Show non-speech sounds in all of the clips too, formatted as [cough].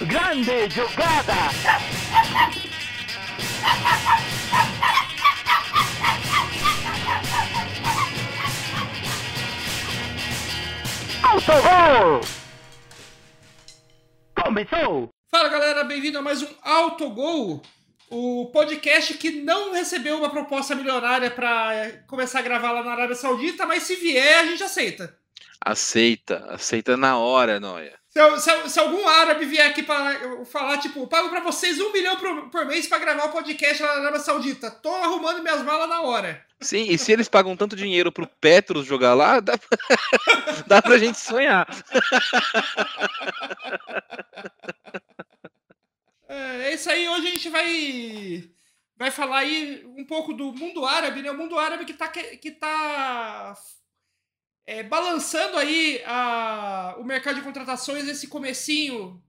Grande jogada! Autogol! Começou! Fala galera, bem-vindo a mais um Autogol, o podcast que não recebeu uma proposta milionária para começar a gravar lá na Arábia Saudita, mas se vier a gente aceita. Aceita, aceita na hora, Noia. Se, se, se, algum árabe vier aqui para falar, tipo, pago para vocês um milhão por, por mês para gravar o um podcast lá na Arábia Saudita, tô arrumando minhas malas na hora. Sim, e se eles pagam tanto dinheiro pro Petros jogar lá, dá pra, [laughs] dá pra gente sonhar. É, é isso aí, hoje a gente vai vai falar aí um pouco do mundo árabe, né? O mundo árabe que tá, que tá é, balançando aí a, o mercado de contratações nesse comecinho,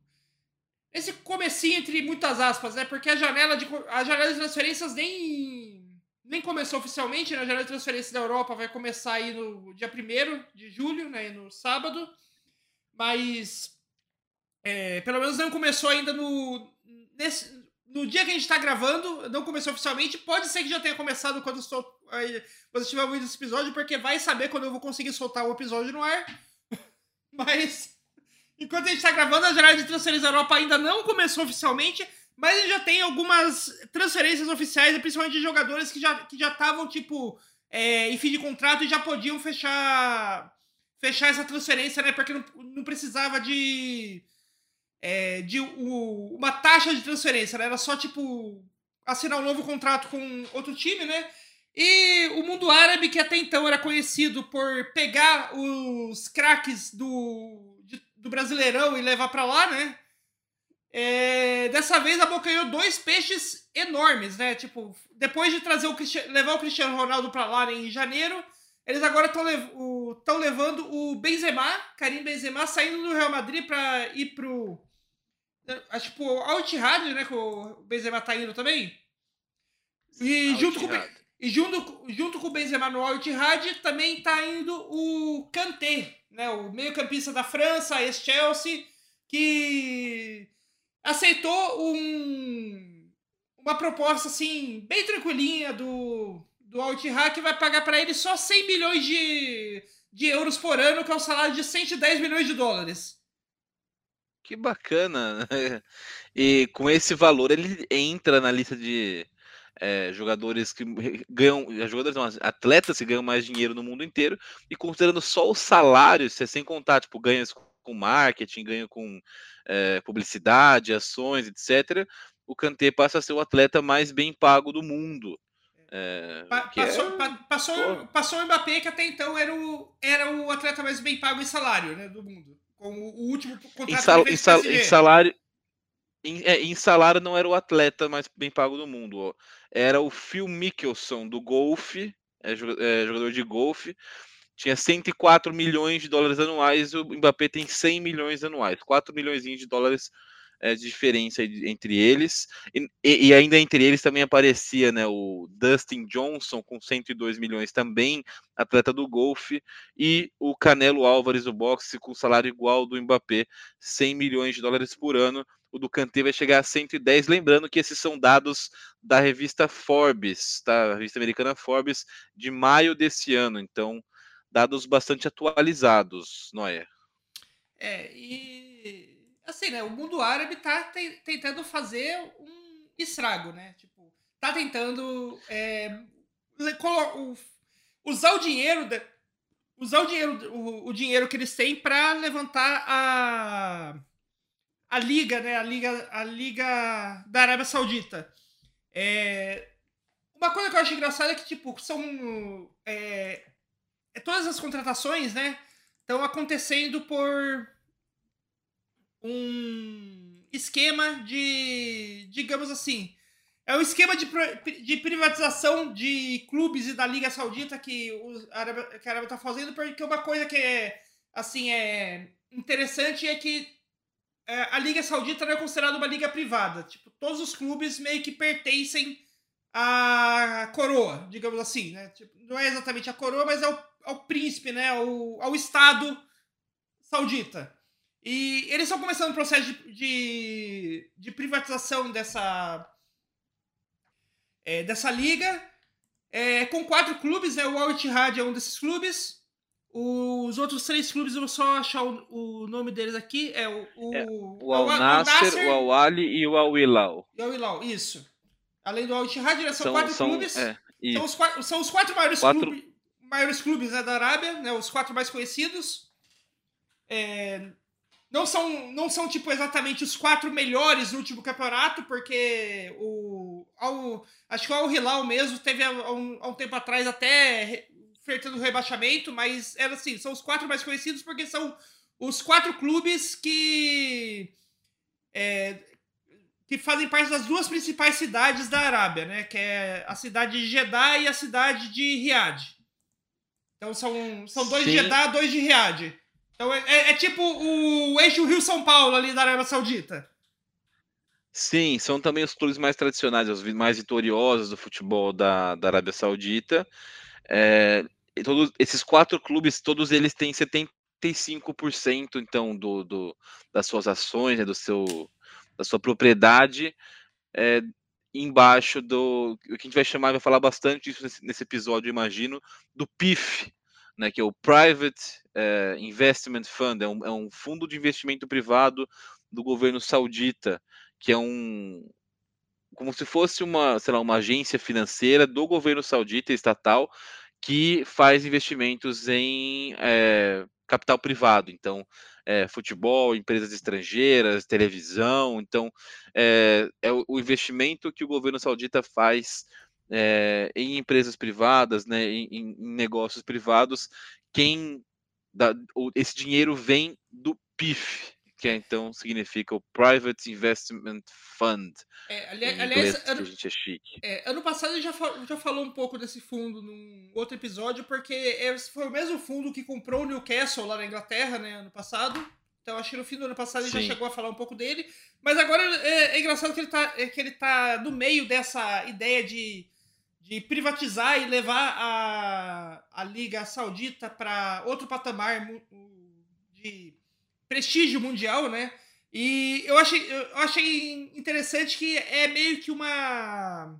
esse comecinho entre muitas aspas, né? Porque a janela de, a janela de transferências nem, nem começou oficialmente, né? A janela de transferências da Europa vai começar aí no dia 1 de julho, né? No sábado, mas é, pelo menos não começou ainda no, nesse, no dia que a gente está gravando, não começou oficialmente. Pode ser que já tenha começado quando estou, quando estiver ouvindo esse episódio, porque vai saber quando eu vou conseguir soltar o episódio no ar. [laughs] Mas, enquanto a gente está gravando, a janela de transferências da Europa ainda não começou oficialmente, mas a gente já tem algumas transferências oficiais, principalmente de jogadores que já que já estavam, tipo, é, em fim de contrato e já podiam fechar fechar essa transferência, né? Porque não, não precisava de é, de o, uma taxa de transferência, né? Era só, tipo, assinar um novo contrato com outro time, né? E o mundo árabe, que até então era conhecido por pegar os craques do, de, do Brasileirão e levar para lá, né? É, dessa vez abocanhou dois peixes enormes, né? Tipo, depois de trazer o levar o Cristiano Ronaldo para lá em janeiro, eles agora estão lev levando o Benzema, Karim Benzema, saindo do Real Madrid para ir pro Acho tipo ao Ittihad, né? Que o Benzema tá indo também. E junto com, e junto, junto com o Benzema no Al Ittihad também tá indo o Kanté, né? O meio-campista da França, ex-Chelsea, que aceitou um, uma proposta assim bem tranquilinha do do Al Ittihad que vai pagar para ele só 100 milhões de, de euros por ano, que é um salário de 110 milhões de dólares. Que bacana. [laughs] E com esse valor ele entra na lista de é, jogadores que ganham, eh, jogadores não, atletas que ganham mais dinheiro no mundo inteiro, e considerando só o salário, você sem contar, tipo, ganhos com marketing, ganho com é, publicidade, ações, etc., o Kanté passa a ser o atleta mais bem pago do mundo. É, pa passou, é... pa passou, passou o Mbappé, que até então era o, era o atleta mais bem pago em salário né, do mundo como o último contrato em, sal, em, sal, em salário em, é, em, salário não era o atleta mais bem pago do mundo, ó. era o Phil Mickelson do golfe, é, é, jogador de golfe, tinha 104 milhões de dólares anuais, o Mbappé tem 100 milhões anuais, 4 milhões de dólares é, de diferença entre eles. E, e, ainda entre eles também aparecia né, o Dustin Johnson com 102 milhões também, atleta do golfe, e o Canelo Álvares do boxe com salário igual do Mbappé, 100 milhões de dólares por ano. O do Kanté vai chegar a 110, lembrando que esses são dados da revista Forbes, tá? A revista americana Forbes de maio desse ano, então dados bastante atualizados, Noé. É, e assim, né? O mundo árabe tá te tentando fazer um estrago, né? Tipo, tá tentando é, usar o dinheiro, usar o dinheiro, o, o dinheiro que eles têm para levantar a a liga, né? A liga, a liga da Arábia Saudita. É, uma coisa que eu acho engraçada é que tipo são é todas as contratações, né? Estão acontecendo por um esquema de, digamos assim, é um esquema de, de privatização de clubes e da Liga Saudita que, o que a Arábia está fazendo, porque uma coisa que é, assim, é interessante é que é, a Liga Saudita não é considerada uma liga privada. Tipo, todos os clubes meio que pertencem à coroa, digamos assim, né? Tipo, não é exatamente a coroa, mas é ao, ao príncipe, né? Ao, ao Estado saudita. E eles estão começando o processo de, de, de privatização dessa, é, dessa liga, é, com quatro clubes, né? O Al Ittihad é um desses clubes. Os outros três clubes, eu vou só achar o, o nome deles aqui. É o, o, é, o Al Nasser, o Al Ali e o Al Hilal. O Al Hilal, isso. Além do Al Ittihad, são, são quatro são, clubes. É, são, os quatro, são os quatro maiores quatro... clubes, maiores clubes né, da Arábia, né? Os quatro mais conhecidos. É, não são, não são tipo exatamente os quatro melhores no último campeonato, porque o ao, acho que o Al Hilal mesmo teve há um, há um tempo atrás até flertando o rebaixamento, mas era assim, são os quatro mais conhecidos porque são os quatro clubes que é, que fazem parte das duas principais cidades da Arábia, né? Que é a cidade de Jeddah e a cidade de Riad. Então são, são dois Sim. de Jeddah, dois de Riad. Então é, é, é tipo o eixo Rio-São Paulo ali da Arábia Saudita. Sim, são também os clubes mais tradicionais, os mais vitoriosos do futebol da, da Arábia Saudita. É, todos esses quatro clubes, todos eles têm 75% então do, do, das suas ações, né, do seu, da sua propriedade é, embaixo do o que a gente vai chamar, vai falar bastante isso nesse, nesse episódio, imagino, do PIF, né, que é o Private é, Investment Fund, é um, é um fundo de investimento privado do governo saudita, que é um como se fosse uma, sei lá, uma agência financeira do governo saudita estatal que faz investimentos em é, capital privado. Então, é, futebol, empresas estrangeiras, televisão. Então, é, é o investimento que o governo saudita faz em empresas privadas, né, em, em negócios privados, quem dá, esse dinheiro vem do PIF, que é, então significa o Private Investment Fund. É, ali, aliás, ano, a gente é chique. É, ano passado a gente já, já falou um pouco desse fundo num outro episódio, porque esse foi o mesmo fundo que comprou o Newcastle lá na Inglaterra, né, ano passado. Então acho que no fim do ano passado Sim. ele já chegou a falar um pouco dele. Mas agora é, é engraçado que ele, tá, é, que ele tá no meio dessa ideia de de privatizar e levar a, a Liga Saudita para outro patamar de prestígio mundial, né? E eu achei, eu achei interessante que é meio que uma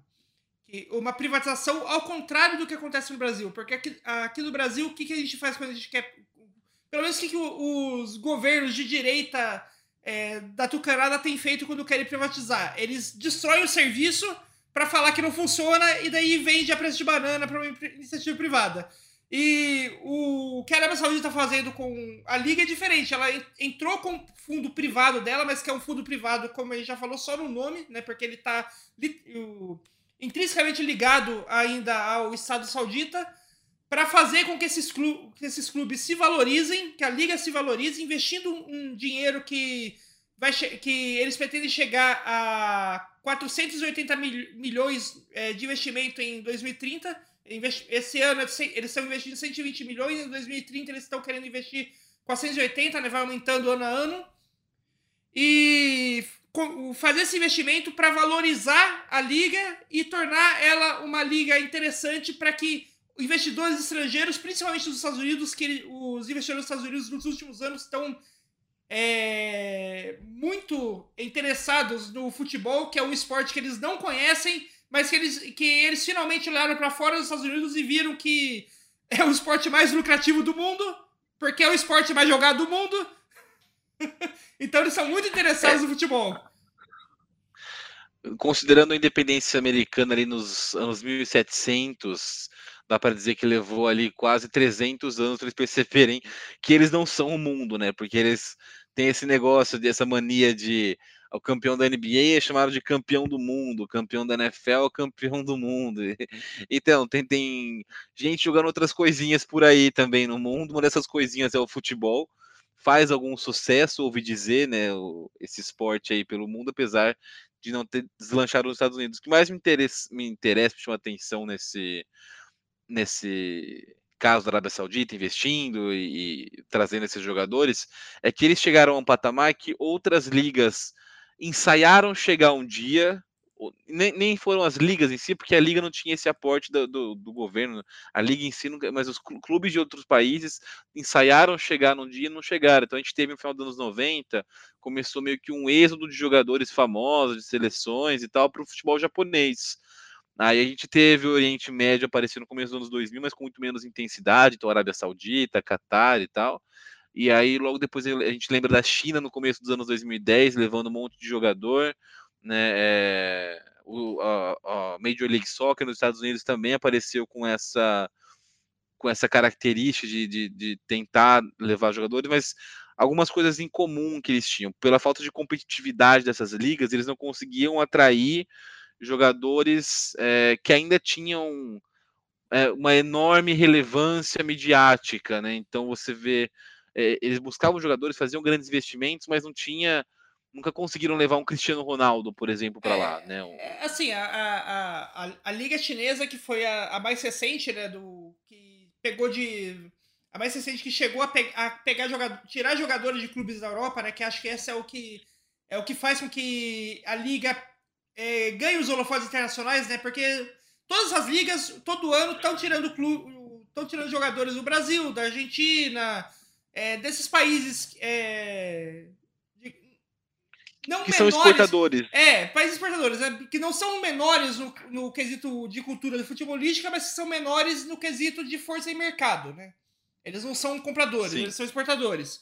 uma privatização ao contrário do que acontece no Brasil. Porque aqui, aqui no Brasil, o que, que a gente faz quando a gente quer. Pelo menos o que, que os governos de direita é, da Tucanada têm feito quando querem privatizar? Eles destroem o serviço para falar que não funciona e daí vende a preço de banana para uma iniciativa privada. E o que a Arábia Saudita está fazendo com a Liga é diferente. Ela entrou com o fundo privado dela, mas que é um fundo privado, como a gente já falou, só no nome, né? Porque ele está intrinsecamente ligado ainda ao Estado Saudita, para fazer com que esses, que esses clubes se valorizem, que a Liga se valorize, investindo um dinheiro que, vai que eles pretendem chegar a 480 mil, milhões é, de investimento em 2030. Esse ano eles estão investindo 120 milhões, em 2030 eles estão querendo investir 480, né? vai aumentando ano a ano. E fazer esse investimento para valorizar a liga e tornar ela uma liga interessante para que investidores estrangeiros, principalmente dos Estados Unidos, que os investidores dos Estados Unidos nos últimos anos estão é, muito interessados no futebol, que é um esporte que eles não conhecem, mas que eles, que eles finalmente olharam para fora dos Estados Unidos e viram que é o esporte mais lucrativo do mundo, porque é o esporte mais jogado do mundo. [laughs] então eles são muito interessados no futebol. Considerando a independência americana ali nos anos 1700, dá para dizer que levou ali quase 300 anos para eles perceberem que eles não são o mundo, né? Porque eles têm esse negócio, dessa mania de o campeão da NBA é chamado de campeão do mundo, o campeão da NFL é campeão do mundo. [laughs] Então, tem, tem gente jogando outras coisinhas por aí também no mundo. Uma dessas coisinhas é o futebol. Faz algum sucesso, ouvi dizer, né? Esse esporte aí pelo mundo, apesar de não ter deslanchado nos Estados Unidos. O que mais me interessa, me interessa, me chama atenção nesse, nesse caso da Arábia Saudita, investindo e, e, trazendo esses jogadores, é que eles chegaram a um patamar que outras ligas ensaiaram chegar um dia, nem, nem foram as ligas em si, porque a liga não tinha esse aporte do, do, do governo, a liga em si, mas os clubes de outros países ensaiaram chegar num dia e não chegaram. Então a gente teve no final dos anos 90, começou meio que um êxodo de jogadores famosos, de seleções e tal, para o futebol japonês. Aí a gente teve o Oriente Médio aparecendo no começo dos anos 2000, mas com muito menos intensidade, então Arábia Saudita, Catar e tal. E aí logo depois a gente lembra da China no começo dos anos 2010, levando um monte de jogador né? É, o, a, a, Major League Soccer nos Estados Unidos também apareceu com essa com essa característica de, de, de, tentar levar jogadores, mas algumas coisas em comum que eles tinham. Pela falta de competitividade dessas ligas, eles não conseguiam atrair jogadores é, que ainda tinham é, uma enorme relevância midiática, né? Então você vê, é, eles buscavam jogadores, faziam grandes investimentos, mas não tinha nunca conseguiram levar um Cristiano Ronaldo, por exemplo, para é, lá, né? É, assim, a, a, a, a, liga chinesa que foi a, a, mais recente, né, do que pegou de a mais recente que chegou a, pe, a pegar jogador, tirar jogadores de clubes da Europa, né? Que acho que esse é o que é o que faz com que a liga é, ganhe os holofotes internacionais, né? Porque todas as ligas todo ano estão tirando estão tirando jogadores do Brasil, da Argentina, é, desses países é, não que menores, são exportadores. É, países exportadores, né, que não são menores no, no quesito de cultura futebolística, mas que são menores no quesito de força em mercado, né? Eles não são compradores, Sim. eles são exportadores.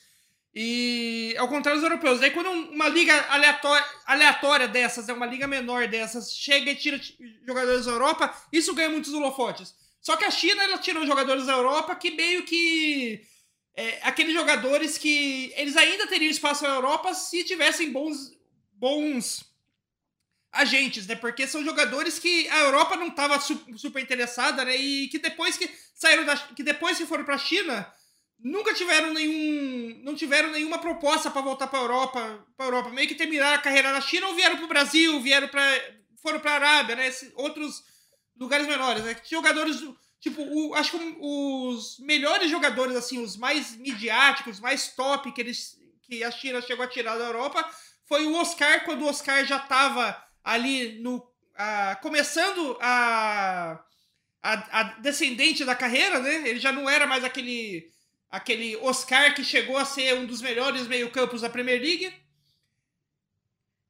E ao contrário dos europeus. Daí quando uma liga aleatória, aleatória dessas, é uma liga menor dessas, chega e tira jogadores da Europa, isso ganha muitos holofotes. Só que a China, ela tirou jogadores da Europa que meio que é, aqueles jogadores que eles ainda teriam espaço na Europa se tivessem bons, bons agentes, né? Porque são jogadores que a Europa não estava super interessada, né? E que depois que saíram da, que depois que foram para a China nunca tiveram nenhum, não tiveram nenhuma proposta para voltar para Europa, para Europa, meio que terminar a carreira na China ou vieram para o Brasil, vieram para foram para a Arábia, né? outros lugares menores, né? Jogadores Tipo, o, acho que os melhores jogadores, assim, os mais midiáticos, mais top que, eles, que a China chegou a tirar da Europa foi o Oscar, quando o Oscar já estava ali no. A, começando a, a, a, descendente da carreira, né? Ele já não era mais aquele, aquele Oscar que chegou a ser um dos melhores meio-campos da Premier League.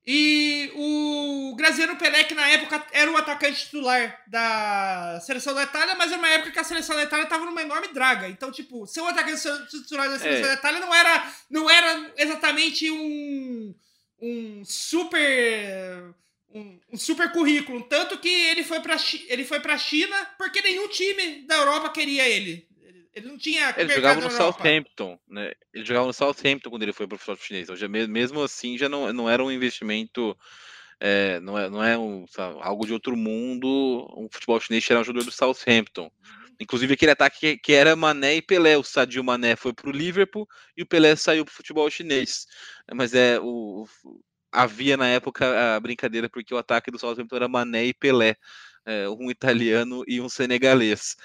E o Graziano Pelé, que na época era o atacante titular da seleção da Itália, mas era uma época que a seleção da Itália estava numa enorme draga. Então, tipo, ser o atacante titular da seleção é. da Itália não era, não era exatamente um, um super. Um, um, super currículo. Tanto que ele foi para ele foi pra China porque nenhum time da Europa queria ele. Ele não tinha. Ele jogava no Southampton, né? Ele jogava no Southampton quando ele foi para o futebol chinês. Então, já, mesmo assim, já não, não era um investimento. É, não é, não é um, sabe, algo de outro mundo. Um futebol chinês tirar um jogador do Southampton. Inclusive aquele ataque que, que, era Mané e Pelé. O Sadio Mané foi para o Liverpool e o Pelé saiu para o futebol chinês. Mas é o, havia na época a brincadeira porque o ataque do Southampton era Mané e Pelé, é, um italiano e um senegalês.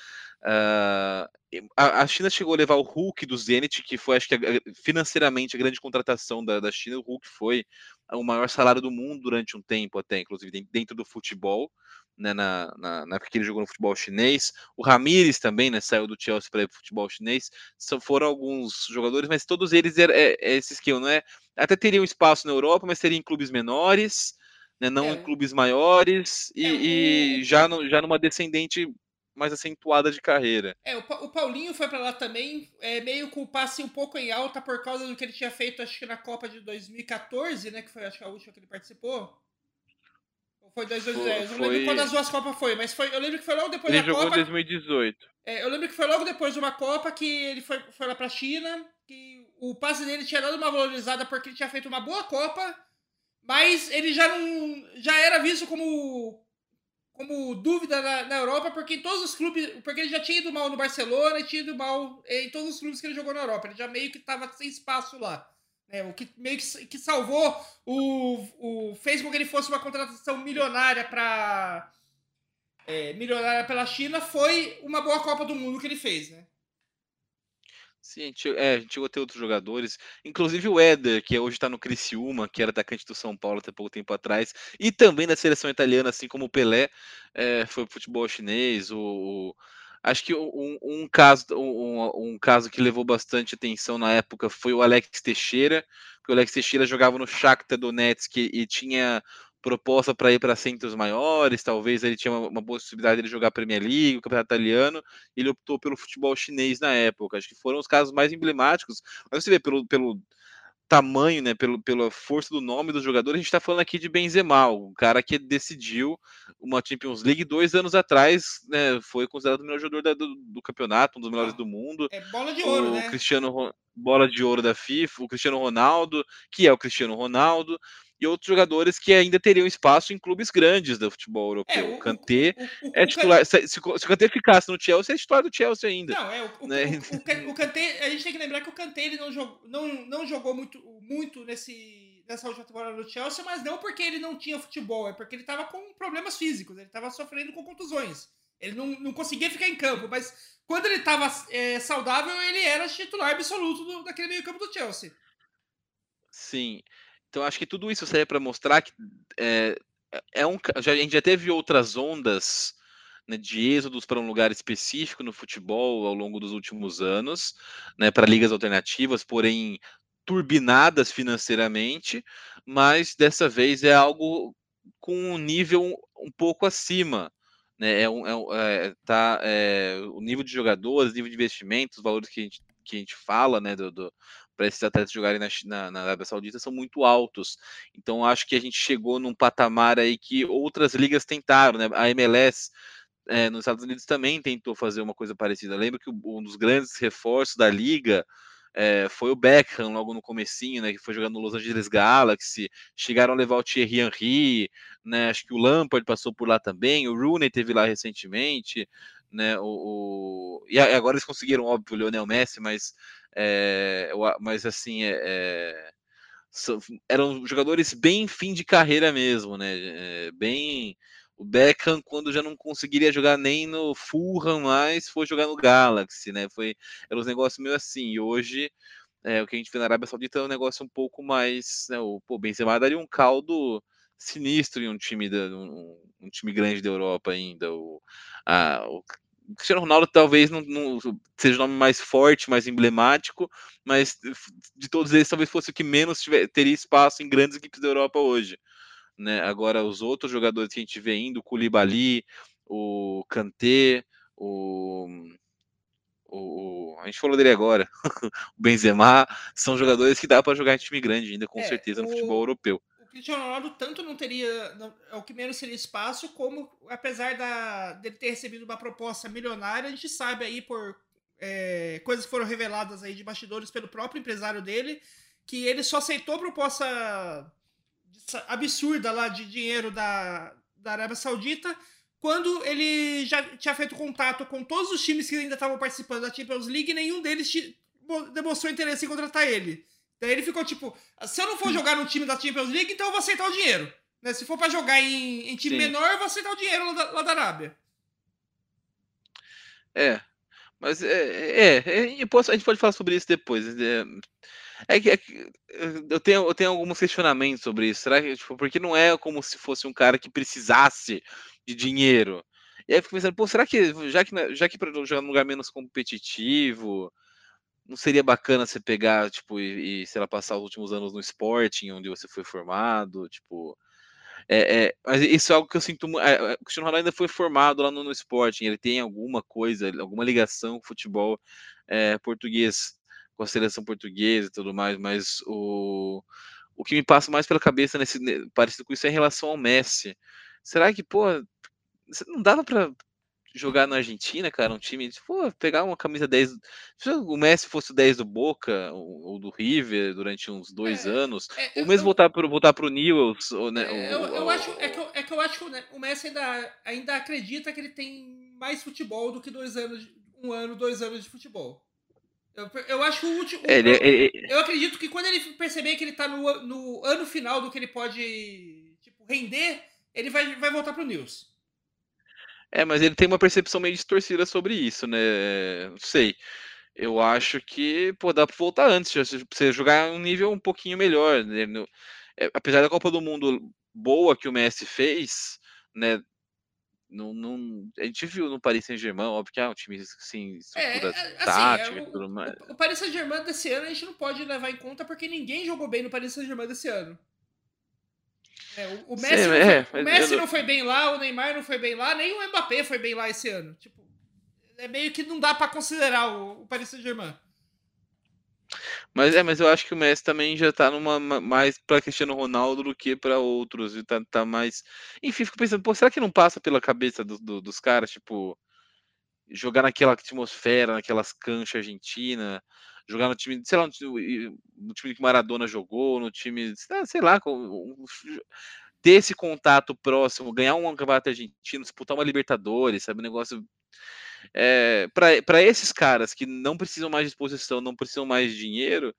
Uh, a, China chegou a levar o Hulk do Zenit, que foi, acho que, financeiramente a grande contratação da, da China. O Hulk foi o maior salário do mundo durante um tempo, até, inclusive, dentro do futebol. Né, na, na, na, época que ele jogou no futebol chinês. O Ramires também, né, saiu do Chelsea para ir para o futebol chinês. São, foram alguns jogadores, mas todos eles é, é, é esse esquema, não é? Até teriam espaço na Europa, mas seriam em clubes menores, né, não é. em clubes maiores, e, é, e já, no, já numa descendente mais acentuada de carreira. É, o, o Paulinho foi para lá também, é, meio com o passe um pouco em alta por causa do que ele tinha feito, acho que na Copa de 2014, né? Que foi acho que a última que ele participou. Ou foi 2010? Foi, não lembro qual das duas Copas foi, mas foi, eu lembro que foi logo depois ele da Copa. Ele jogou em 2018. É, eu lembro que foi logo depois de uma Copa que ele foi, foi lá pra China, que o passe dele tinha dado uma valorizada porque ele tinha feito uma boa Copa, mas ele já não. já era visto como como dúvida na, na, Europa, porque em todos os clubes. Porque ele já tinha ido mal no Barcelona tinha ido mal em todos os clubes que ele jogou na Europa. Ele já meio que estava sem espaço lá. Né? O que meio que, que salvou o, o. fez com que ele fosse uma contratação milionária para. É, milionária pela China foi uma boa Copa do Mundo que ele fez, né? Sim, a gente, é, a gente chegou a ter outros jogadores, inclusive o Éder, que hoje está no Criciúma, que era atacante do São Paulo até pouco tempo atrás, e também da seleção italiana, assim como o Pelé, é, foi pro futebol chinês. O, o- acho que um, um caso, um, um caso que levou bastante atenção na época foi o Alex Teixeira, porque o Alex Teixeira jogava no Shakhtar Donetsk e tinha proposta para ir para centros maiores, talvez ele tinha uma, uma possibilidade de jogar Premier League, o Campeonato Italiano, ele optou pelo futebol chinês na época. Acho que foram os casos mais emblemáticos. Mas você vê pelo, pelo tamanho, né, pelo, pela força do nome do jogador, a gente está falando aqui de Benzema, o cara que decidiu uma Champions League dois anos atrás, né, foi considerado o melhor jogador da, do, do, campeonato, um dos melhores do mundo. É bola de ouro, o né? Cristiano bola de ouro da FIFA, o Cristiano Ronaldo, que é o Cristiano Ronaldo, e outros jogadores que ainda teriam espaço em clubes grandes do futebol europeu. É, o, Kanté é titular. Se, se, o Kanté ficasse no Chelsea, é titular do Chelsea ainda. Não, é o, né? [laughs] o, Kanté, a gente tem que lembrar que o Kanté ele não, jogou, não, não jogou muito, muito nesse, nessa última temporada no Chelsea, mas não porque ele não tinha futebol, é porque ele estava com problemas físicos, ele estava sofrendo com contusões. Ele não, não conseguia ficar em campo, mas quando ele estava é, saudável, ele era titular absoluto do, daquele meio campo do Chelsea. Sim. Então acho que tudo isso serve para mostrar que é, é um, já, a gente já teve outras ondas né, de êxodos para um lugar específico no futebol ao longo dos últimos anos, né, para ligas alternativas, porém turbinadas financeiramente, mas dessa vez é algo com um nível um pouco acima. Né, é, um, é, é, tá, é, o nível de jogadores, nível de investimentos, os valores que a gente, que a gente fala né, do, do para esses atletas jogarem na, na, na, Arábia Saudita são muito altos. Então acho que a gente chegou num patamar aí que outras ligas tentaram, né? A MLS é, nos Estados Unidos também tentou fazer uma coisa parecida. Lembro que um dos grandes reforços da liga é, foi o Beckham logo no comecinho, né, que foi jogando no Los Angeles Galaxy, chegaram a levar o Thierry Henry, né, acho que o Lampard passou por lá também, o Rooney teve lá recentemente, né, o, o... e agora eles conseguiram, óbvio, o Lionel Messi, mas é, mas assim, é, eram jogadores bem fim de carreira mesmo, né? É, bem o Beckham quando já não conseguiria jogar nem no Fulham mais, foi jogar no Galaxy, né? Foi era um negócio meio assim. E hoje é, o que a gente vê na Arábia Saudita é um negócio um pouco mais, né, o pô, Benzema daria um caldo sinistro em um time da, um, um time grande da Europa ainda. O, a, o Cristiano Ronaldo talvez não, não, seja o nome mais forte, mais emblemático, mas de todos eles talvez fosse o que menos tiver, teria espaço em grandes equipes da Europa hoje. Né? Agora, os outros jogadores que a gente vê indo, o Koulibaly, o Kanté, o, o, a gente falou dele agora, [laughs] o Benzema, são jogadores que dá para jogar em time grande ainda, com é, certeza, no o... futebol europeu. Cristiano Ronaldo tanto não teria, é o que menos seria espaço, como apesar da, dele ter recebido uma proposta milionária, a gente sabe aí por é, coisas que foram reveladas aí de bastidores pelo próprio empresário dele, que ele só aceitou a proposta absurda lá de dinheiro da, da Arábia Saudita quando ele já tinha feito contato com todos os times que ainda estavam participando da Champions League e nenhum deles demonstrou interesse em contratar ele. Daí ele ficou tipo: se eu não for jogar no time da Champions League, então eu vou aceitar o dinheiro. Né? Se for para jogar em, em time Sim. menor, eu vou aceitar o dinheiro lá da, lá da Arábia. É. Mas é, é, é a gente pode falar sobre isso depois. É, é que, é que eu, tenho, eu tenho alguns questionamentos sobre isso. Será que, tipo, porque não é como se fosse um cara que precisasse de dinheiro? E aí eu fico pensando, pô, será que já que, já que para jogar num lugar menos competitivo, não seria bacana você pegar, tipo, e, e, sei lá, passar os últimos anos no Sporting, onde você foi formado, tipo... É, é, mas isso é algo que eu sinto. É, o Cristiano Ronaldo ainda foi formado lá no, no Sporting, ele tem alguma coisa, alguma ligação com o futebol é, português, com a seleção portuguesa e tudo mais, mas o, o que me passa mais pela cabeça nesse parecido com isso é em relação ao Messi. Será que, pô, não dava para jogar na Argentina, cara, um time, tipo, pegar uma camisa 10. Se o Messi fosse o 10 do Boca ou, do River durante uns dois é, anos, é, ou mesmo eu, voltar para voltar pro Newell's, ou, né, é, eu, eu acho, é que eu, é que eu acho que o Messi ainda, ainda acredita que ele tem mais futebol do que dois anos, um ano, dois anos de futebol. Eu, eu acho que o último. É, ele, eu, eu acredito que quando ele perceber que ele tá no, no ano final do que ele pode tipo, render, ele vai, vai voltar pro News. É, mas ele tem uma percepção meio distorcida sobre isso, né? Não sei. eu acho que pô, dá pra voltar antes, pra você jogar um nível um pouquinho melhor. Né? No, é, apesar da Copa do Mundo boa que o Messi fez, né? Não, não, a gente viu no Paris Saint-Germain, óbvio que é um time assim, estrutura É, é, assim, tática é, e tudo mais. o, o Paris Saint-Germain desse ano a gente não pode levar em conta porque ninguém jogou bem no Paris Saint-Germain desse ano. É, o, o Sim, Messi, não, é, foi, o Messi não- não foi bem lá, o Neymar não foi bem lá, nem o Mbappé foi bem lá esse ano. Tipo, é meio que não dá pra considerar o, o Paris Saint-Germain. Mas é, mas eu acho que o Messi também já tá numa ma- mais pra Cristiano Ronaldo do que pra outros, e tá, tá mais. Enfim, fico pensando, pô, será que não passa pela cabeça do- do- dos caras, tipo, jogar naquela atmosfera, naquelas canchas argentinas, jogar no time, sei lá, no time, no time que Maradona jogou, no time, sei lá, ter esse contato próximo, ganhar um campeonato argentino, disputar uma Libertadores, sabe, um negócio é, para esses caras que não precisam mais de exposição, não precisam mais de dinheiro,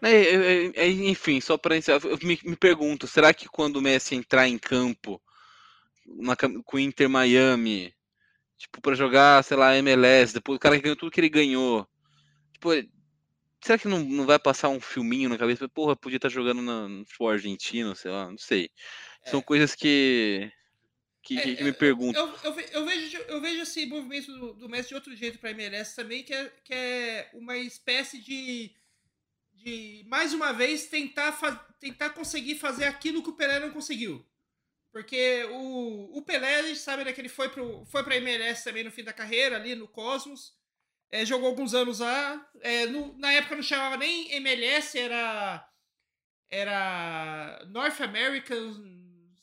né, é, é, enfim, só para eu me, me pergunto, será que quando o Messi entrar em campo na com o Inter Miami, tipo, para jogar, sei lá, MLS, depois o cara que ganhou tudo que ele ganhou, tipo, será que não, não vai passar um filminho na cabeça? Porra, podia estar jogando na- no futebol argentino, sei lá, não sei. São É. coisas que que, É, que- me pergunto. Eu, eu, eu vejo, eu vejo esse movimento do, do Messi de outro jeito pra MLS também, que é, que é uma espécie de, de mais uma vez, tentar, tentar conseguir fazer aquilo que o Pelé não conseguiu. Porque o, o Pelé, a gente sabe né, que ele foi, pro, foi pra MLS também no fim da carreira, ali no Cosmos. É, jogou alguns anos lá. É, no- na época não chamava nem MLS, era, era North American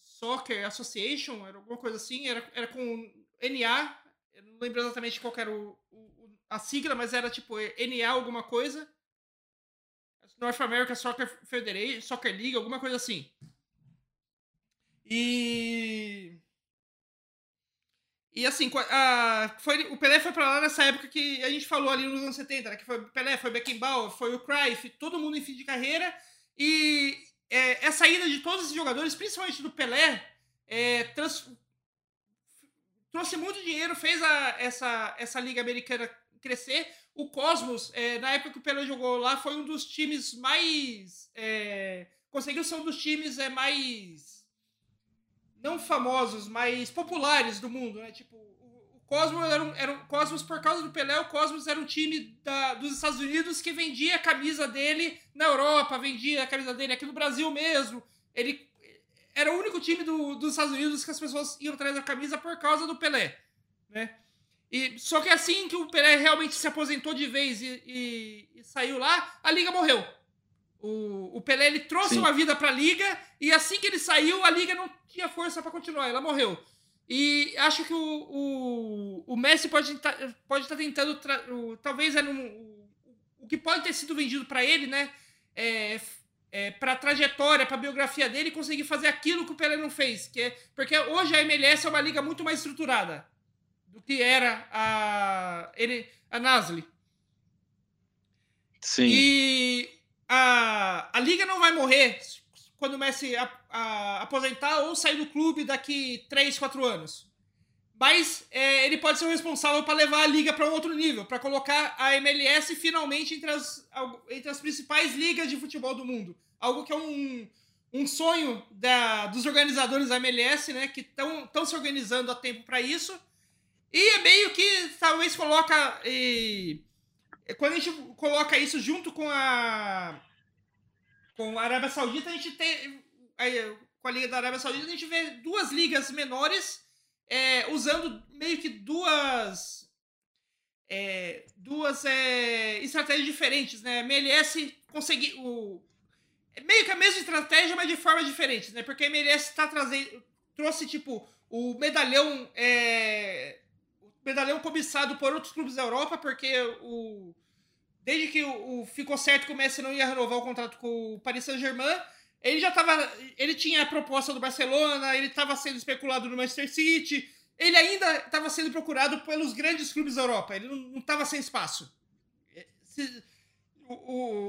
Soccer Association, era alguma coisa assim, era, era com NA, eu não lembro exatamente qual era o, o- a sigla, mas era tipo NA alguma coisa. North American Soccer Federation, Soccer League, alguma coisa assim. E. E assim, a, foi, o Pelé foi pra lá nessa época que a gente falou ali nos anos 70, né? Que foi o Pelé, foi o Beckenbauer, foi o Cruyff, todo mundo em fim de carreira. E é, essa ida de todos esses jogadores, principalmente do Pelé, é, trans- trouxe muito dinheiro, fez a- essa, essa Liga Americana crescer. O Cosmos, é, na época que o Pelé jogou lá, foi um dos times mais. é, conseguiu ser um dos times é, mais. Não famosos, mas populares do mundo, né? Tipo, o, Cosmos era um, era um- Cosmos, por causa do Pelé, o Cosmos era um time da- dos Estados Unidos que vendia a camisa dele na Europa, vendia a camisa dele aqui no Brasil mesmo. Ele era o único time do- dos Estados Unidos que as pessoas iam atrás da camisa por causa do Pelé, né? E, só que assim que o Pelé realmente se aposentou de vez e, e- e saiu lá, a liga morreu. O, o Pelé ele trouxe Sim. uma vida para a liga e assim que ele saiu, a liga não tinha força para continuar, ela morreu. E acho que o, o, o Messi pode estar pode tá tentando, o- talvez é num- o, o que pode ter sido vendido para ele, né? É, é, para a trajetória, para a biografia dele, conseguir fazer aquilo que o Pelé não fez. Que é, porque hoje a MLS é uma liga muito mais estruturada do que era a, ele, a Nasli. Sim. E a, a liga não vai morrer quando o Messi a- a- aposentar ou sair do clube daqui 3, 4 anos. Mas é, ele pode ser o responsável para levar a liga para um outro nível, para colocar a MLS finalmente entre as, entre as principais ligas de futebol do mundo. Algo que é um, um sonho da, dos organizadores da MLS, né, que estão se organizando há tempo para isso. E é meio que talvez coloca. e- quando a gente coloca isso junto com a com a Arábia Saudita, a gente tem com a Liga da Arábia Saudita, a gente vê duas ligas menores é, usando meio que duas é, duas é, estratégias diferentes, né? MLS conseguiu o- é meio que a mesma estratégia, mas de formas diferentes, né? Porque a MLS tá trazendo trouxe tipo o medalhão é, medalhão cobiçado por outros clubes da Europa, porque o desde que o, o- ficou certo que o Messi não ia renovar o contrato com o Paris Saint-Germain, ele já estava, ele tinha a proposta do Barcelona, ele estava sendo especulado no Manchester City, ele ainda estava sendo procurado pelos grandes clubes da Europa, ele não estava sem espaço. É, Se, o,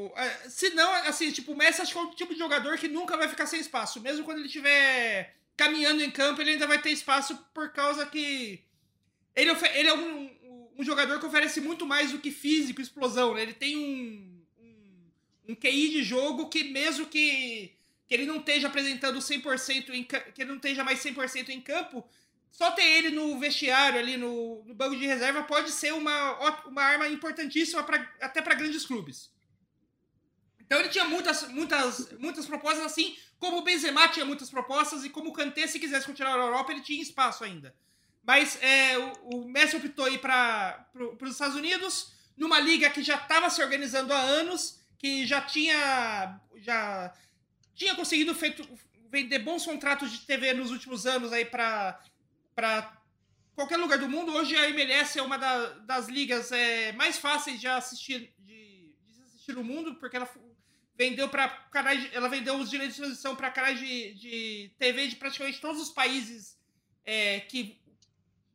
o- é, se não, assim, tipo, o Messi acho que é o tipo de jogador que nunca vai ficar sem espaço, mesmo quando ele estiver caminhando em campo, ele ainda vai ter espaço por causa que ele, ele é um, um jogador que oferece muito mais do que físico, explosão, né? Ele tem um, um, um QI de jogo que mesmo que, que ele não esteja apresentando 100% em, que ele não esteja mais 100% em campo, só ter ele no vestiário ali no, no banco de reserva pode ser uma, uma arma importantíssima pra, até para grandes clubes. Então ele tinha muitas, muitas, muitas propostas assim, como o Benzema tinha muitas propostas e como o Kanté, se quisesse continuar na Europa, ele tinha espaço ainda. Mas é, o, o, Messi optou ir para pro, os Estados Unidos, numa liga que já estava se organizando há anos, que já tinha já tinha conseguido feito, vender bons contratos de TV nos últimos anos aí para qualquer lugar do mundo. Hoje a MLS é uma da, das ligas é, mais fáceis de assistir de, de assistir no mundo, porque ela vendeu para canais, ela vendeu os direitos de transmissão para canais de, de TV de praticamente todos os países é, que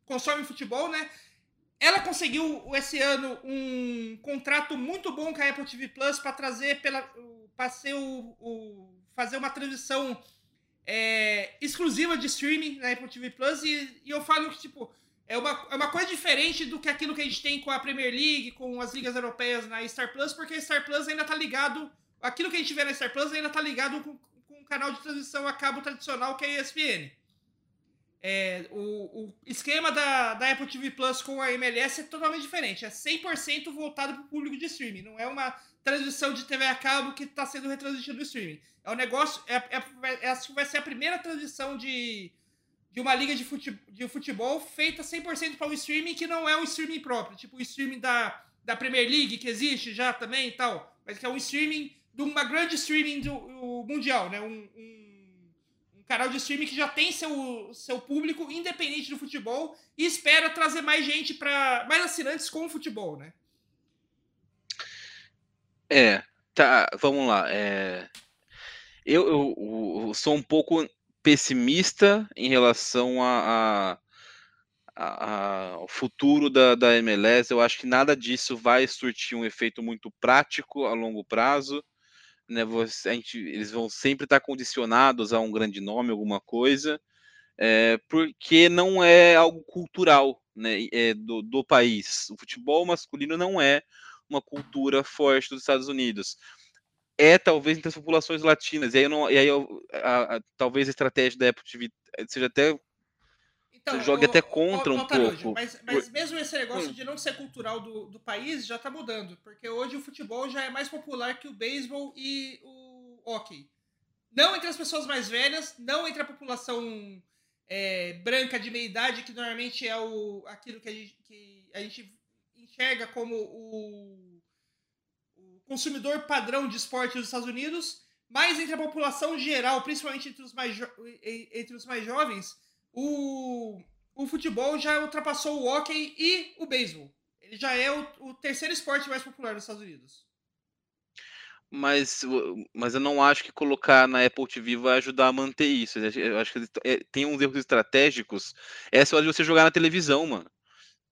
consomem futebol, né? Ela conseguiu esse ano um contrato muito bom com a Apple TV Plus para trazer pela para o, o, fazer uma transmissão é, exclusiva de streaming na Apple TV Plus e, e eu falo que tipo é uma, é uma coisa diferente do que aquilo que a gente tem com a Premier League, com as ligas europeias na Star Plus, porque a Star Plus ainda está ligado aquilo que a gente vê na Star Plus ainda tá ligado com, com um canal de transmissão a cabo tradicional que é a ESPN. É, o, o, esquema da, da Apple TV Plus com a MLS é totalmente diferente. É 100% voltado para o público de streaming. Não é uma transmissão de TV a cabo que está sendo retransmitido no streaming. É um negócio. É, é, é, vai ser a primeira transmissão de, de uma liga de futebol, de futebol feita 100% para o streaming que não é um streaming próprio. Tipo o streaming da, da Premier League que existe já também e tal. Mas que é um streaming de uma grande streaming do, mundial, né? Um, um, um, canal de streaming que já tem seu, seu público independente do futebol e espera trazer mais gente para mais assinantes com o futebol, né? É, tá, vamos lá. É, eu, eu, eu sou um pouco pessimista em relação a, a, a, ao futuro da, da MLS. Eu acho que nada disso vai surtir um efeito muito prático a longo prazo né? Você, a gente, eles vão sempre estar condicionados a um grande nome, alguma coisa, é, porque não é algo cultural, né? É, do, do país. O futebol masculino não é uma cultura forte dos Estados Unidos. É talvez entre as populações latinas. E aí, não, e aí a, a, talvez a estratégia da Apple TV seja até então, você joga o, até contra o, um pouco. Mas, mas, mesmo esse negócio hum. de não ser cultural do, do país já tá mudando. Porque hoje o futebol já é mais popular que o beisebol e o hockey. Não entre as pessoas mais velhas, não entre a população é, branca de meia idade, que normalmente é o, aquilo que a gente, que a gente enxerga como o, o consumidor padrão de esporte dos Estados Unidos, mas entre a população geral, principalmente entre os mais, entre os mais jovens, o, o futebol já ultrapassou o hockey e o beisebol. Ele já é o, o terceiro esporte mais popular dos Estados Unidos. Mas, mas eu não acho que colocar na Apple TV vai ajudar a manter isso. Eu acho que é, tem uns erros estratégicos. Essa é hora de você jogar na televisão, mano.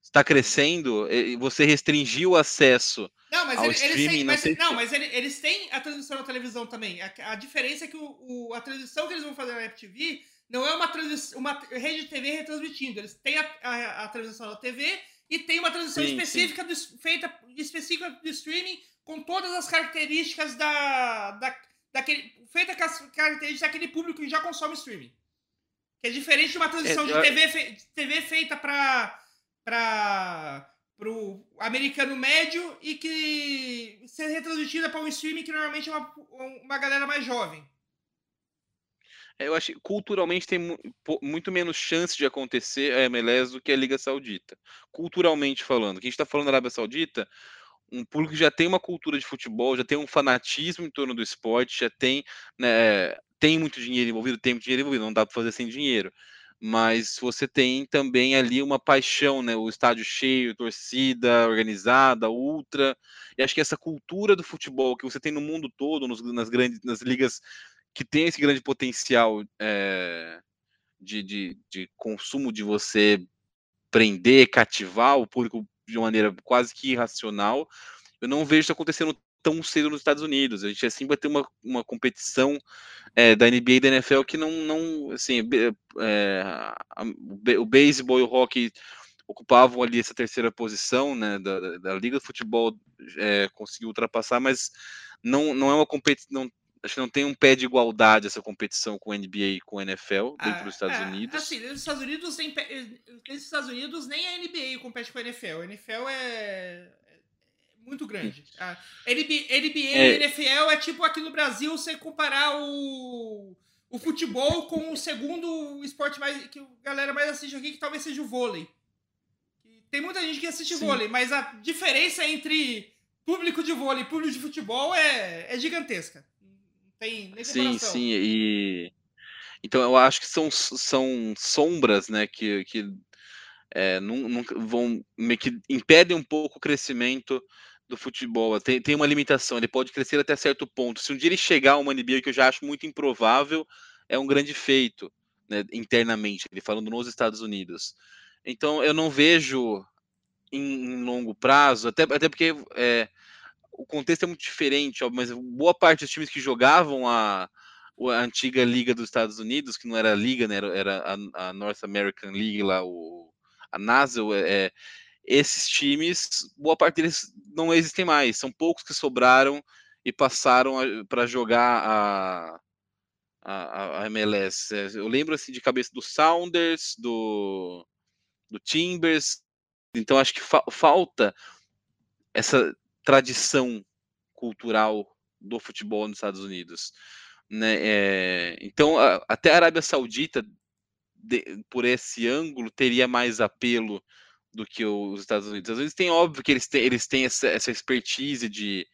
Está crescendo, você restringiu o acesso não, mas ao ele, streaming. Eles têm, não, mas, não, mas eles têm a transmissão na televisão também. A, a diferença é que o, o, a transmissão que eles vão fazer na Apple TV não é uma, uma rede de TV retransmitindo. Eles têm a, a, a transmissão da TV e tem uma transmissão sim, específica sim. Do, feita específica do streaming com todas as características da, da daquele feita com as características daquele público que já consome streaming. Que é diferente de uma transmissão é, de TV, fe, TV feita para para o americano médio e que ser retransmitida para um streaming que normalmente é uma, uma galera mais jovem. Eu acho que culturalmente tem muito menos chance de acontecer a MLS do que a Liga Saudita. Culturalmente falando. Que a gente está falando da Arábia Saudita, um público que já tem uma cultura de futebol, já tem um fanatismo em torno do esporte, já tem, né, tem muito dinheiro envolvido, tem muito dinheiro envolvido, não dá para fazer sem dinheiro. Mas você tem também ali uma paixão, né? O estádio cheio, torcida organizada, ultra. E acho que essa cultura do futebol que você tem no mundo todo, nos, nas grandes, nas ligas que tem esse grande potencial é, de, de, de consumo, de você prender, cativar o público de maneira quase que irracional, eu não vejo isso acontecendo tão cedo nos Estados Unidos. A gente assim vai ter uma, uma competição é, da NBA e da NFL que não, não assim, é, o beisebol e o hockey, ocupavam ali essa terceira posição, né, da, da Liga do Futebol é, conseguiu ultrapassar, mas não, não é uma competição, acho que não tem um pé de igualdade essa competição com NBA e com NFL dentro ah, dos Estados é, Unidos. Assim, nos Estados Unidos, nem, nos Estados Unidos nem a NBA compete com a NFL. A NFL é, é muito grande. [laughs] A NBA, NBA é. e NFL é tipo aqui no Brasil você comparar o, o futebol com o segundo esporte mais que a galera mais assiste aqui, que talvez seja o vôlei. Tem muita gente que assiste Sim. vôlei, mas a diferença entre público de vôlei e público de futebol é, é gigantesca tem nem Sim, sim, e então eu acho que são, são sombras, né, que, que é, nunca vão meio que impedem um pouco o crescimento do futebol. Tem, tem uma limitação, ele pode crescer até certo ponto. Se um dia ele chegar a uma NBA, que eu já acho muito improvável, é um grande feito, né, internamente, ele falando nos Estados Unidos. Então eu não vejo em, em longo prazo, até, até porque é, o contexto é muito diferente, ó, mas boa parte dos times que jogavam a, a antiga liga dos Estados Unidos, que não era a liga, né, era a, a North American League lá, o, a NASL, é, é, esses times, boa parte deles não existem mais, são poucos que sobraram e passaram para jogar a, a, a, MLS. É, eu lembro assim de cabeça do Sounders, do, do Timbers, então acho que fa falta essa tradição cultural do futebol nos Estados Unidos. Né? É, então, a, até a Arábia Saudita, de, por esse ângulo, teria mais apelo do que os Estados Unidos. Às vezes tem óbvio que eles têm, eles têm essa, essa expertise de,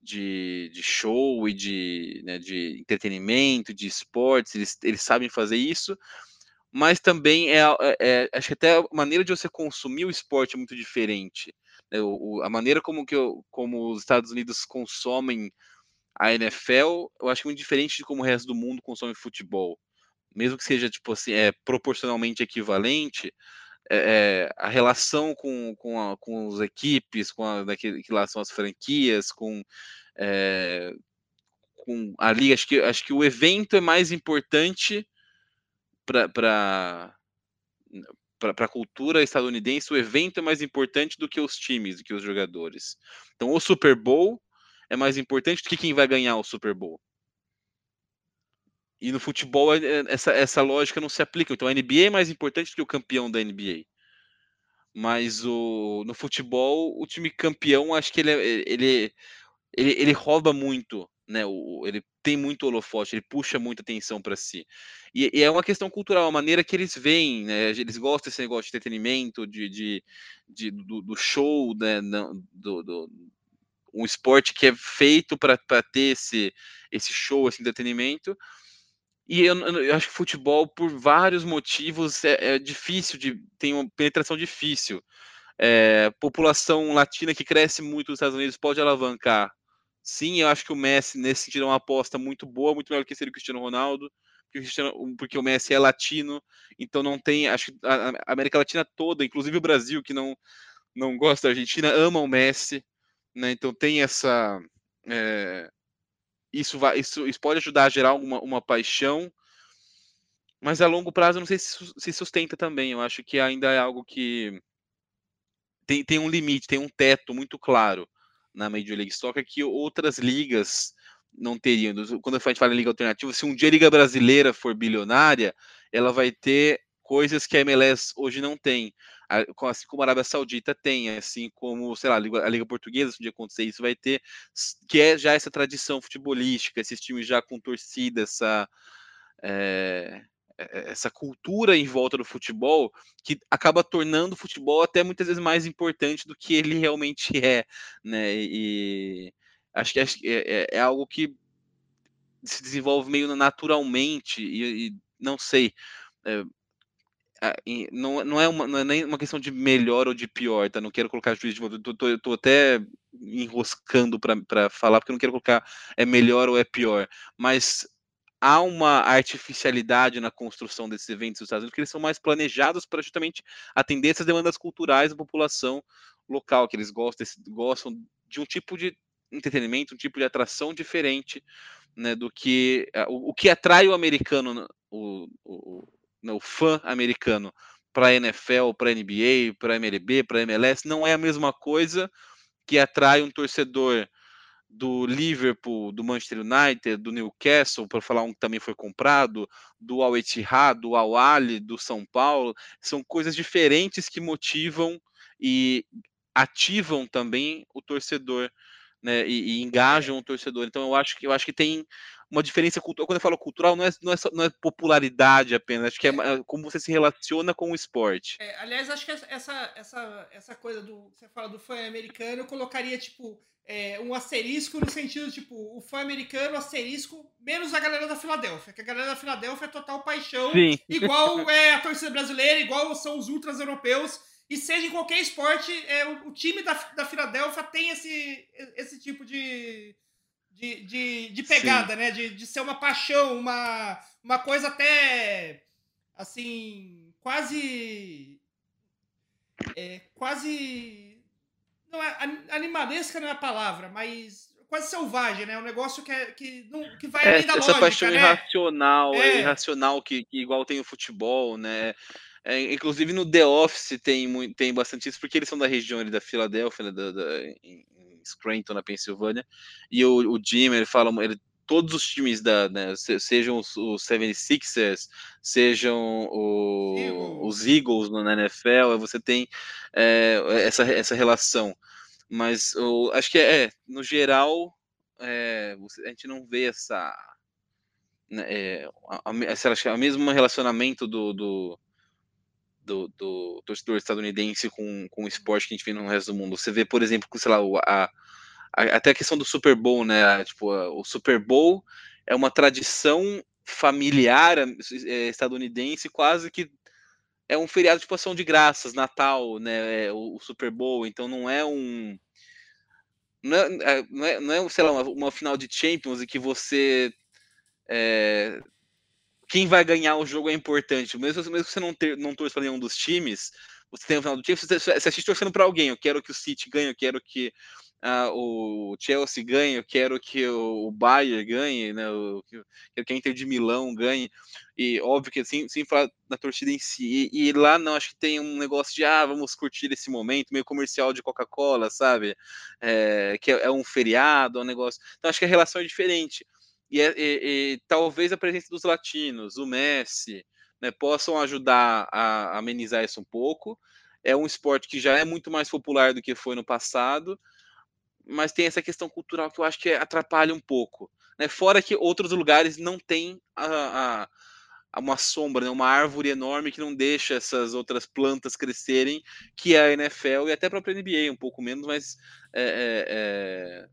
de, de, show e de, né, de entretenimento, de esportes, eles, eles sabem fazer isso, mas também é, é, é, acho que até a maneira de você consumir o esporte é muito diferente. Né, o, a maneira como, que eu, como os Estados Unidos consomem a NFL, eu acho muito diferente de como o resto do mundo consome futebol. Mesmo que seja tipo assim, é, proporcionalmente equivalente, é, a relação com, com, a, com as equipes, com a, daquele, que lá são as franquias, com, é, com a liga, acho que, acho que o evento é mais importante para para a cultura estadunidense, o evento é mais importante do que os times, do que os jogadores. Então, o Super Bowl é mais importante do que quem vai ganhar o Super Bowl. E no futebol, é, é, essa, essa lógica não se aplica. Então, a NBA é mais importante do que o campeão da NBA. Mas o, no futebol, o time campeão, acho que ele, é, ele, ele, ele rouba muito né? O, ele tem muito holofote, ele puxa muita atenção para si. E, e, é uma questão cultural, a maneira que eles veem, né? Eles gostam desse negócio de entretenimento, de, de, de do, do, show, né? Do, do, um esporte que é feito para ter esse, esse show, esse entretenimento. E eu, eu, acho que futebol, por vários motivos, é, é difícil de tem uma penetração difícil. É, população latina que cresce muito nos Estados Unidos pode alavancar Sim, eu acho que o Messi, nesse sentido, é uma aposta muito boa, muito melhor que seria o Cristiano Ronaldo, porque o, porque o Messi é latino, então não tem. Acho que a América Latina toda, inclusive o Brasil, que não, não gosta da Argentina, ama o Messi, né? Então tem essa. É, isso, vai, isso, isso pode ajudar a gerar uma, uma paixão, mas a longo prazo não sei se se sustenta também. Eu acho que ainda é algo que tem, tem um limite, tem um teto muito claro na Major League Soccer que outras ligas não teriam. Quando a gente fala em liga alternativa, se um dia a liga brasileira for bilionária, ela vai ter coisas que a MLS hoje não tem. Assim como a Arábia Saudita tem, assim como, sei lá, a Liga, a Liga Portuguesa, se um dia acontecer isso, vai ter, que é já essa tradição futebolística, esses times já com torcida, essa, é, essa cultura em volta do futebol que acaba tornando o futebol até muitas vezes mais importante do que ele realmente [laughs] é, né? E acho que é, é, é algo que se desenvolve meio naturalmente e, e não sei. É, não, não, é uma, não é nem uma questão de melhor ou de pior, tá? Não quero colocar juiz de volta, tô, tô, tô até enroscando para falar, porque não quero colocar é melhor ou é pior, mas há uma artificialidade na construção desses eventos nos Estados Unidos, que eles são mais planejados para justamente atender essas demandas culturais da população local, que eles gostam, gostam de um tipo de entretenimento, um tipo de atração diferente né, do que o, o, que atrai o americano, o, o, o fã americano para NFL, para NBA, para MLB, para MLS, não é a mesma coisa que atrai um torcedor do Liverpool, do Manchester United, do Newcastle, para falar um que também foi comprado, do Al Ittihad, do Al Ali, do São Paulo, são coisas diferentes que motivam e ativam também o torcedor, né, e, e engajam o torcedor. Então eu acho que eu acho que tem uma diferença cultural. Quando eu falo cultural, não é, não é, só, não é popularidade apenas, acho que é, é como você se relaciona com o esporte. É, aliás, acho que essa, essa, essa coisa do. Você fala do fã americano, eu colocaria, tipo, é, um asterisco no sentido, tipo, o fã americano, asterisco, menos a galera da Filadélfia, que a galera da Filadélfia é total paixão, Sim. igual [laughs] é a torcida brasileira, igual são os ultras europeus, e seja em qualquer esporte, é, o, o time da, da Filadélfia tem esse, esse tipo de, de, de, de pegada, Sim. né? De, de ser uma paixão, uma, uma coisa até, assim, quase... É, quase não é, animalesca não é a palavra, mas quase selvagem, né? Um negócio que, é, que, não, que vai é, além da essa lógica, paixão né? irracional, é. irracional que, que, igual tem o futebol, né? É, inclusive no The Office tem, tem bastante isso, porque eles são da região ali, da Filadélfia, né, da, da, em, Scranton, na Pensilvânia, e o, o Jim, ele fala, ele, todos os times da, né, sejam os, os 76ers, sejam o, os Eagles na NFL, você tem é, essa, essa relação. Mas eu acho que é, no geral, é, a gente não vê essa. Né, é, a, a, a mesmo relacionamento do, do, do, do, torcedor estadunidense com, com o esporte que a gente vê no resto do mundo. Você vê, por exemplo, sei lá, a, até a questão do Super Bowl, né? Tipo, o Super Bowl é uma tradição familiar é, estadunidense, quase que é um feriado tipo ação de graças, Natal, né? É, o, Super Bowl, então não é um não é, é, não é, não é sei lá, uma, uma, final de Champions em que você é, quem vai ganhar o jogo é importante. Mesmo, mesmo que você não, ter, não torça para nenhum dos times, você tem o final do time, você, você assiste torcendo para alguém. Eu quero que o City ganhe, eu quero que uh, o Chelsea ganhe, eu quero que o, Bayern ganhe, né? Eu quero que a Inter de Milão ganhe. E óbvio que assim, sem falar da torcida em si. E, e, lá não, acho que tem um negócio de ah, vamos curtir esse momento, meio comercial de Coca-Cola, sabe? É, que é, é, um feriado, é um negócio. Então acho que a relação é diferente. E, é, e, e talvez a presença dos latinos, o Messi, né, possam ajudar a amenizar isso um pouco. É um esporte que já é muito mais popular do que foi no passado, mas tem essa questão cultural que eu acho que atrapalha um pouco. Né? Fora que outros lugares não têm a, a, uma sombra, né? uma árvore enorme que não deixa essas outras plantas crescerem, que é a NFL e até a própria NBA, um pouco menos, mas é, é, é,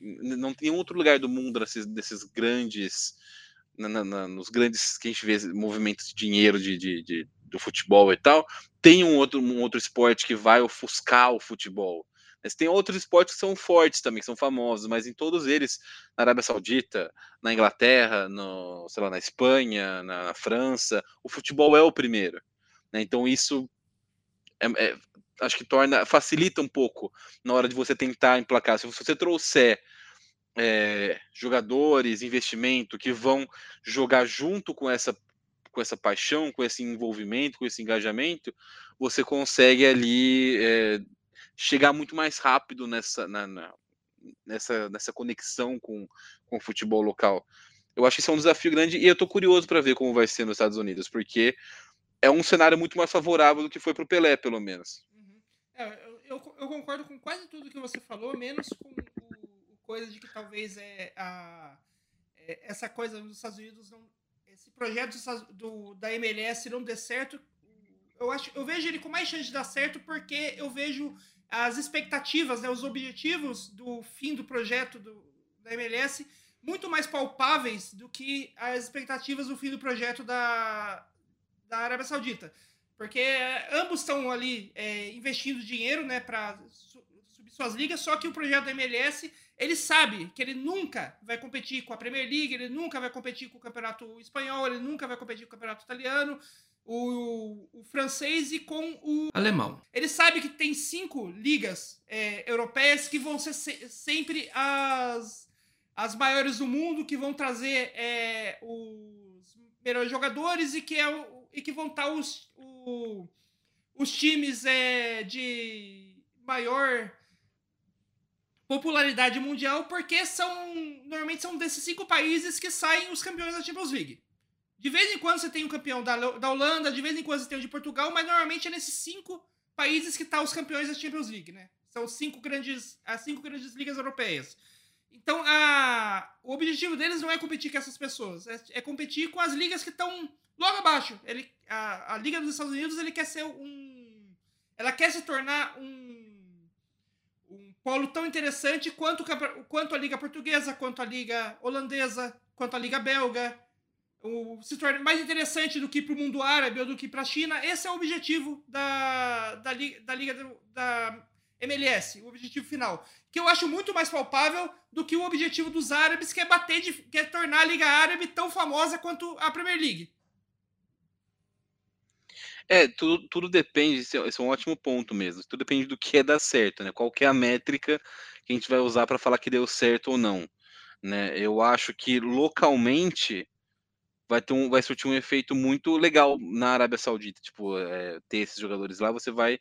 não tem outro lugar do mundo desses, grandes na, na, nos grandes que a gente vê movimentos de dinheiro de, de, de, do futebol e tal, tem um outro, um outro esporte que vai ofuscar o futebol. Mas tem outros esportes que são fortes também, que são famosos, mas em todos eles, na Arábia Saudita, na Inglaterra, no, sei lá, na Espanha, na, na França, o futebol é o primeiro. Né? Então isso é, é, acho que torna, facilita um pouco na hora de você tentar emplacar. Se você trouxer é, jogadores, investimento que vão jogar junto com essa com essa paixão, com esse envolvimento, com esse engajamento, você consegue ali é, chegar muito mais rápido nessa, na, na, nessa, nessa conexão com, com o futebol local. Eu acho que isso é um desafio grande e eu estou curioso para ver como vai ser nos Estados Unidos, porque é um cenário muito mais favorável do que foi para o Pelé, pelo menos. É, eu, eu, eu, concordo com quase tudo que você falou, menos com coisa de que talvez é, a, é, essa coisa nos Estados Unidos não, esse projeto do, da MLS não dê certo. Eu acho, eu vejo ele com mais chance de dar certo porque eu vejo as expectativas, né, os objetivos do fim do projeto do, da MLS muito mais palpáveis do que as expectativas do fim do projeto da, da Arábia Saudita. Porque ambos estão ali é, investindo dinheiro né, para subir suas ligas, só que o projeto da MLS ele sabe que ele nunca vai competir com a Premier League, ele nunca vai competir com o Campeonato Espanhol, ele nunca vai competir com o Campeonato Italiano, o, o francês e com o alemão. Ele sabe que tem cinco ligas é, europeias que vão ser se, sempre as, as maiores do mundo, que vão trazer é, os melhores jogadores e que, é o, e que vão estar os, o, os times é, de maior popularidade mundial, porque são normalmente são desses cinco países que saem os campeões da Champions League. De vez em quando você tem um campeão da, da Holanda, de vez em quando você tem um de Portugal, mas normalmente é nesses cinco países que estão tá os campeões da Champions League, né? São cinco grandes, as cinco grandes ligas europeias. Então, a, o objetivo deles não é competir com essas pessoas, é, é competir com as ligas que estão logo abaixo. Ele, a, a Liga dos Estados Unidos ele quer ser um. Ela quer se tornar um, um polo tão interessante quanto, quanto a Liga Portuguesa, quanto a Liga Holandesa, quanto a Liga Belga. O, se tornar mais interessante do que para o mundo árabe ou do que para a China. Esse é o objetivo da, da, da Liga da MLS, o objetivo final. Que eu acho muito mais palpável do que o objetivo dos árabes, que é bater de, que é tornar a Liga Árabe tão famosa quanto a Premier League. É, tudo, tudo depende, esse é, é um ótimo ponto mesmo. Tudo depende do que é dar certo, né? Qual é a métrica que a gente vai usar para falar que deu certo ou não. Né? Eu acho que localmente vai ter um, vai surtir um efeito muito legal na Arábia Saudita. Tipo, é, ter esses jogadores lá, você vai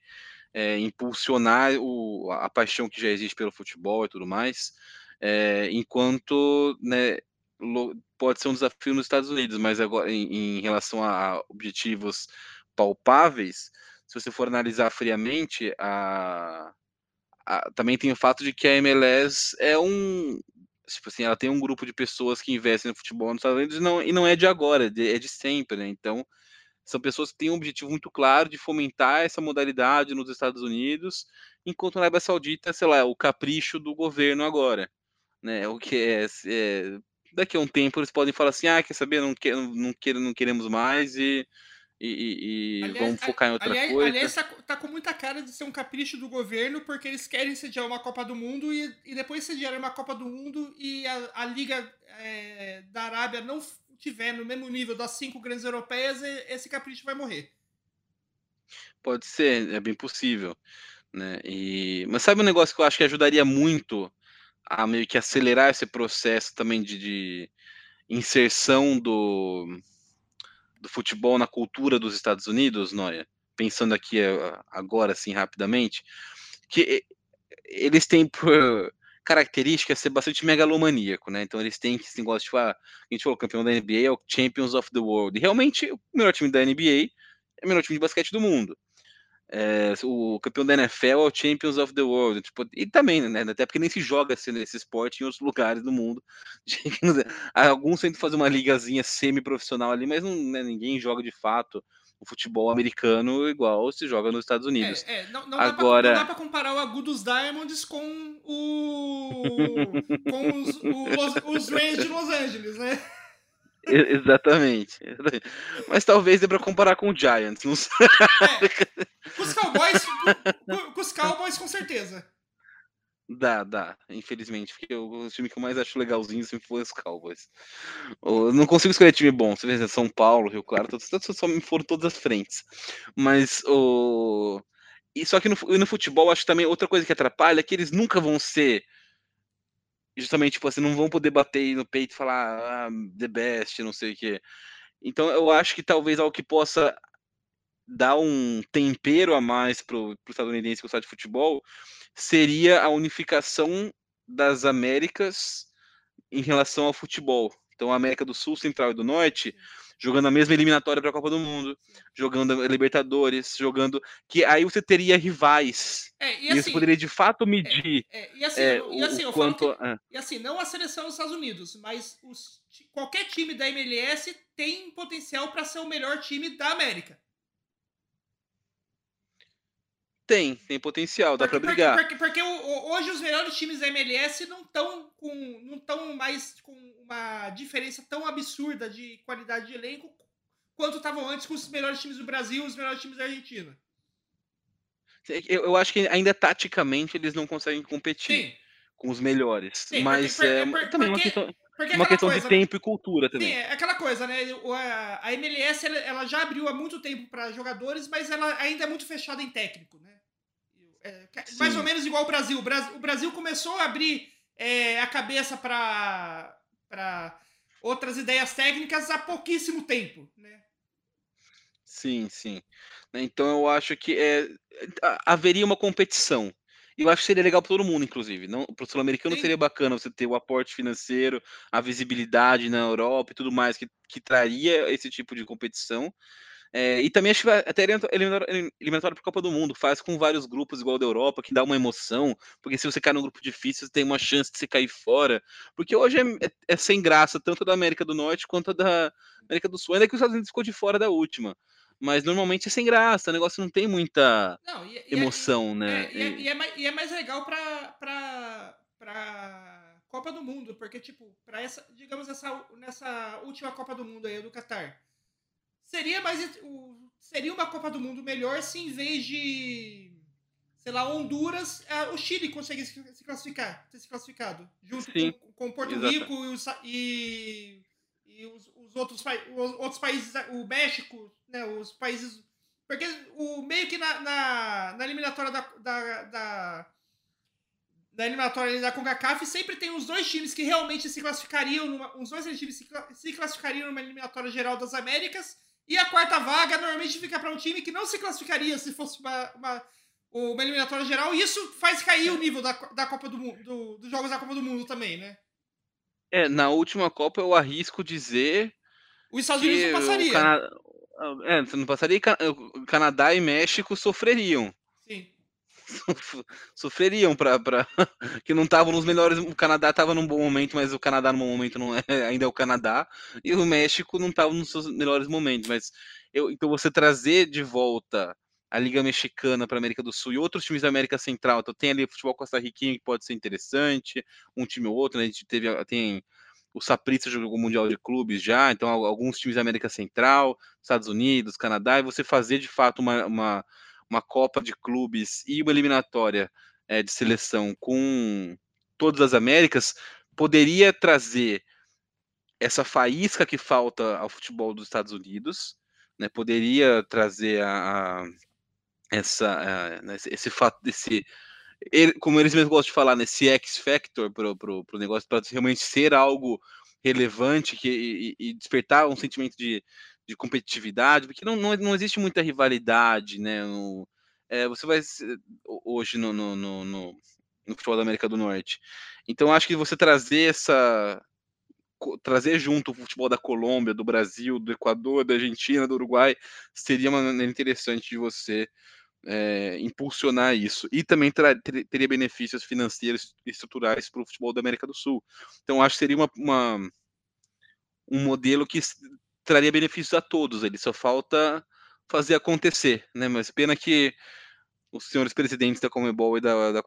é, impulsionar o, a paixão que já existe pelo futebol e tudo mais, é, enquanto né, pode ser um desafio nos Estados Unidos, mas agora em, em relação a objetivos palpáveis, se você for analisar friamente, a, a, também tem o fato de que a MLS é um. Tipo assim, ela tem um grupo de pessoas que investem no futebol nos Estados Unidos e não, e não é de agora, é de, é de sempre, né? Então, são pessoas que têm um objetivo muito claro de fomentar essa modalidade nos Estados Unidos, enquanto na Arábia Saudita, sei lá, é o capricho do governo agora, né? O que é, é daqui a um tempo eles podem falar assim, ah, quer saber, não, quer, não, quer, não queremos mais e, e, e aliás, vamos focar em outra aliás, coisa. Aliás, tá, tá, com muita cara de ser um capricho do governo, porque eles querem sediar uma Copa do Mundo e, e depois sediar uma Copa do Mundo e a, a Liga é, da Arábia não tiver no mesmo nível das cinco grandes europeias, esse capricho vai morrer. Pode ser, é bem possível. Né? E... Mas sabe um negócio que eu acho que ajudaria muito a meio que acelerar esse processo também de, de inserção do, do futebol na cultura dos Estados Unidos, Noia? Pensando aqui eh, agora, assim, rapidamente, que eles têm por característica é ser bastante megalomaníaco, né? Então eles têm esse negócio, tipo, ah, a gente falou, campeão da NBA é o Champions of the World. E realmente, o melhor time da NBA é o melhor time de basquete do mundo. É, o campeão da NFL é o Champions of the World. Tipo, e também, né? Até porque nem se joga assim, nesse esporte em outros lugares do mundo. [laughs] Alguns tentam fazer uma ligazinha semi-profissional ali, mas não, né, ninguém joga de fato o futebol americano igual se joga nos Estados Unidos. É, é não, não, Agora... dá pra, comparar o Agudos Diamonds com o [laughs] com os, os, os Rangers de Los Angeles, né? Exatamente. Mas talvez dê pra comparar com o Giants, não sei. É, com os Cowboys, com, com os Cowboys com certeza. Dá, dá, infelizmente, porque o, time que eu mais acho legalzinho sempre foi os Cowboys. Eu não consigo escolher time bom, você vê, São Paulo, Rio Claro, todos, todos, só me foram todas as frentes. Mas o. E só que no, no futebol, acho que também outra coisa que atrapalha é que eles nunca vão ser. Justamente, tipo assim, não vão poder bater no peito e falar ah, the best, não sei o quê. Então eu acho que talvez algo que possa dar um tempero a mais pro, pro estadunidense gostar de futebol seria a unificação das Américas em relação ao futebol. Então, a América do Sul, Central e do Norte jogando a mesma eliminatória para a Copa do Mundo, jogando a Libertadores, jogando que aí você teria rivais. É, e, assim, você poderia de fato medir. É, é, e assim, é, e assim quanto, que, é. e assim, não a seleção dos Estados Unidos, mas os, qualquer time da MLS tem potencial para ser o melhor time da América. Tem, tem potencial, dá para brigar. Porque, porque, porque, hoje os melhores times da MLS não estão com. não estão mais com uma diferença tão absurda de qualidade de elenco quanto estavam antes com os melhores times do Brasil e os melhores times da Argentina. Eu, eu acho que ainda taticamente eles não conseguem competir Sim. com os melhores. Sim, mas porque, é, porque, também porque, uma questão, uma questão coisa, de tempo e cultura também. Sim, é aquela coisa, né? A MLS ela já abriu há muito tempo para jogadores, mas ela ainda é muito fechada em técnico, né? É, mais ou menos igual o Brasil. O Brasil começou a abrir é, a cabeça para outras ideias técnicas há pouquíssimo tempo, né? Sim, sim. Né, então eu acho que é, haveria uma competição. Eu acho que seria legal para todo mundo, inclusive. Não, para o sul-americano seria bacana você ter o aporte financeiro, a visibilidade na Europa e tudo mais que, que traria esse tipo de competição. É, e também acho que até eliminatório para Copa do Mundo, faz com vários grupos igual da Europa, que dá uma emoção, porque se você cai num grupo difícil, você tem uma chance de você cair fora. Porque hoje é, é, é sem graça, tanto da América do Norte quanto da América do Sul, ainda que os Estados Unidos ficou de fora da última. Mas normalmente é sem graça, o negócio não tem muita não, e, emoção, e, né? É, e, é, mais, e, é, mais, legal para pra Copa do Mundo, porque, tipo, para essa, digamos, essa, nessa última Copa do Mundo aí, do Qatar Seria mais. Seria uma Copa do Mundo melhor se em vez de. Sei lá, Honduras, o Chile conseguisse se classificar, ter se classificado. Junto Sim, com, com Porto. Rico e, e, os, os, outros, os outros países, o México, né? Os países. Porque o, meio que na, na, na eliminatória da, da, da da eliminatória da CONCACAF sempre tem os dois times que realmente se classificariam, numa, os dois times se, se classificariam numa eliminatória geral das Américas e a quarta vaga normalmente fica para um time que não se classificaria se fosse uma, uma, uma eliminatória geral. E isso faz cair o nível da, da Copa do Mundo, do, dos jogos da Copa do Mundo também, né? É, na última Copa eu arrisco dizer. Os Estados Unidos não passaria. Cana... É, você não passaria. O Canadá e México sofreriam. Sim. [laughs] sofreriam para [laughs] que não estavam nos melhores. O Canadá estava num bom momento, mas o Canadá no momento não é, [laughs] ainda é o Canadá e o México não estava nos seus melhores momentos. Mas eu, então você trazer de volta a Liga Mexicana para América do Sul e outros times da América Central, então tem ali o futebol costarriquinho que pode ser interessante, um time ou outro, né? A gente teve tem o Saprissa jogou o Mundial de Clubes já, então alguns times da América Central, Estados Unidos, Canadá, e você fazer de fato uma, uma uma Copa de Clubes e uma eliminatória é, de seleção com todas as Américas, poderia trazer essa faísca que falta ao futebol dos Estados Unidos, né, poderia trazer a essa, a, esse fato, desse, ele, como eles mesmos gostam de falar, nesse X Factor para o negócio, para realmente ser algo relevante que, e, e, despertar um sentimento de, de competitividade, porque não, não, não existe muita rivalidade, né? No, é, você vai hoje no, no, no, no, no futebol da América do Norte. Então acho que você trazer essa trazer junto o futebol da Colômbia, do Brasil, do Equador, da Argentina, do Uruguai, seria uma maneira interessante de você é, impulsionar isso. E também ter, teria benefícios financeiros e estruturais para o futebol da América do Sul. Então, acho que seria uma, uma, um modelo que traria benefícios a todos. Ele só falta fazer acontecer, né? Mas pena que os senhores presidentes da Comebol e da, da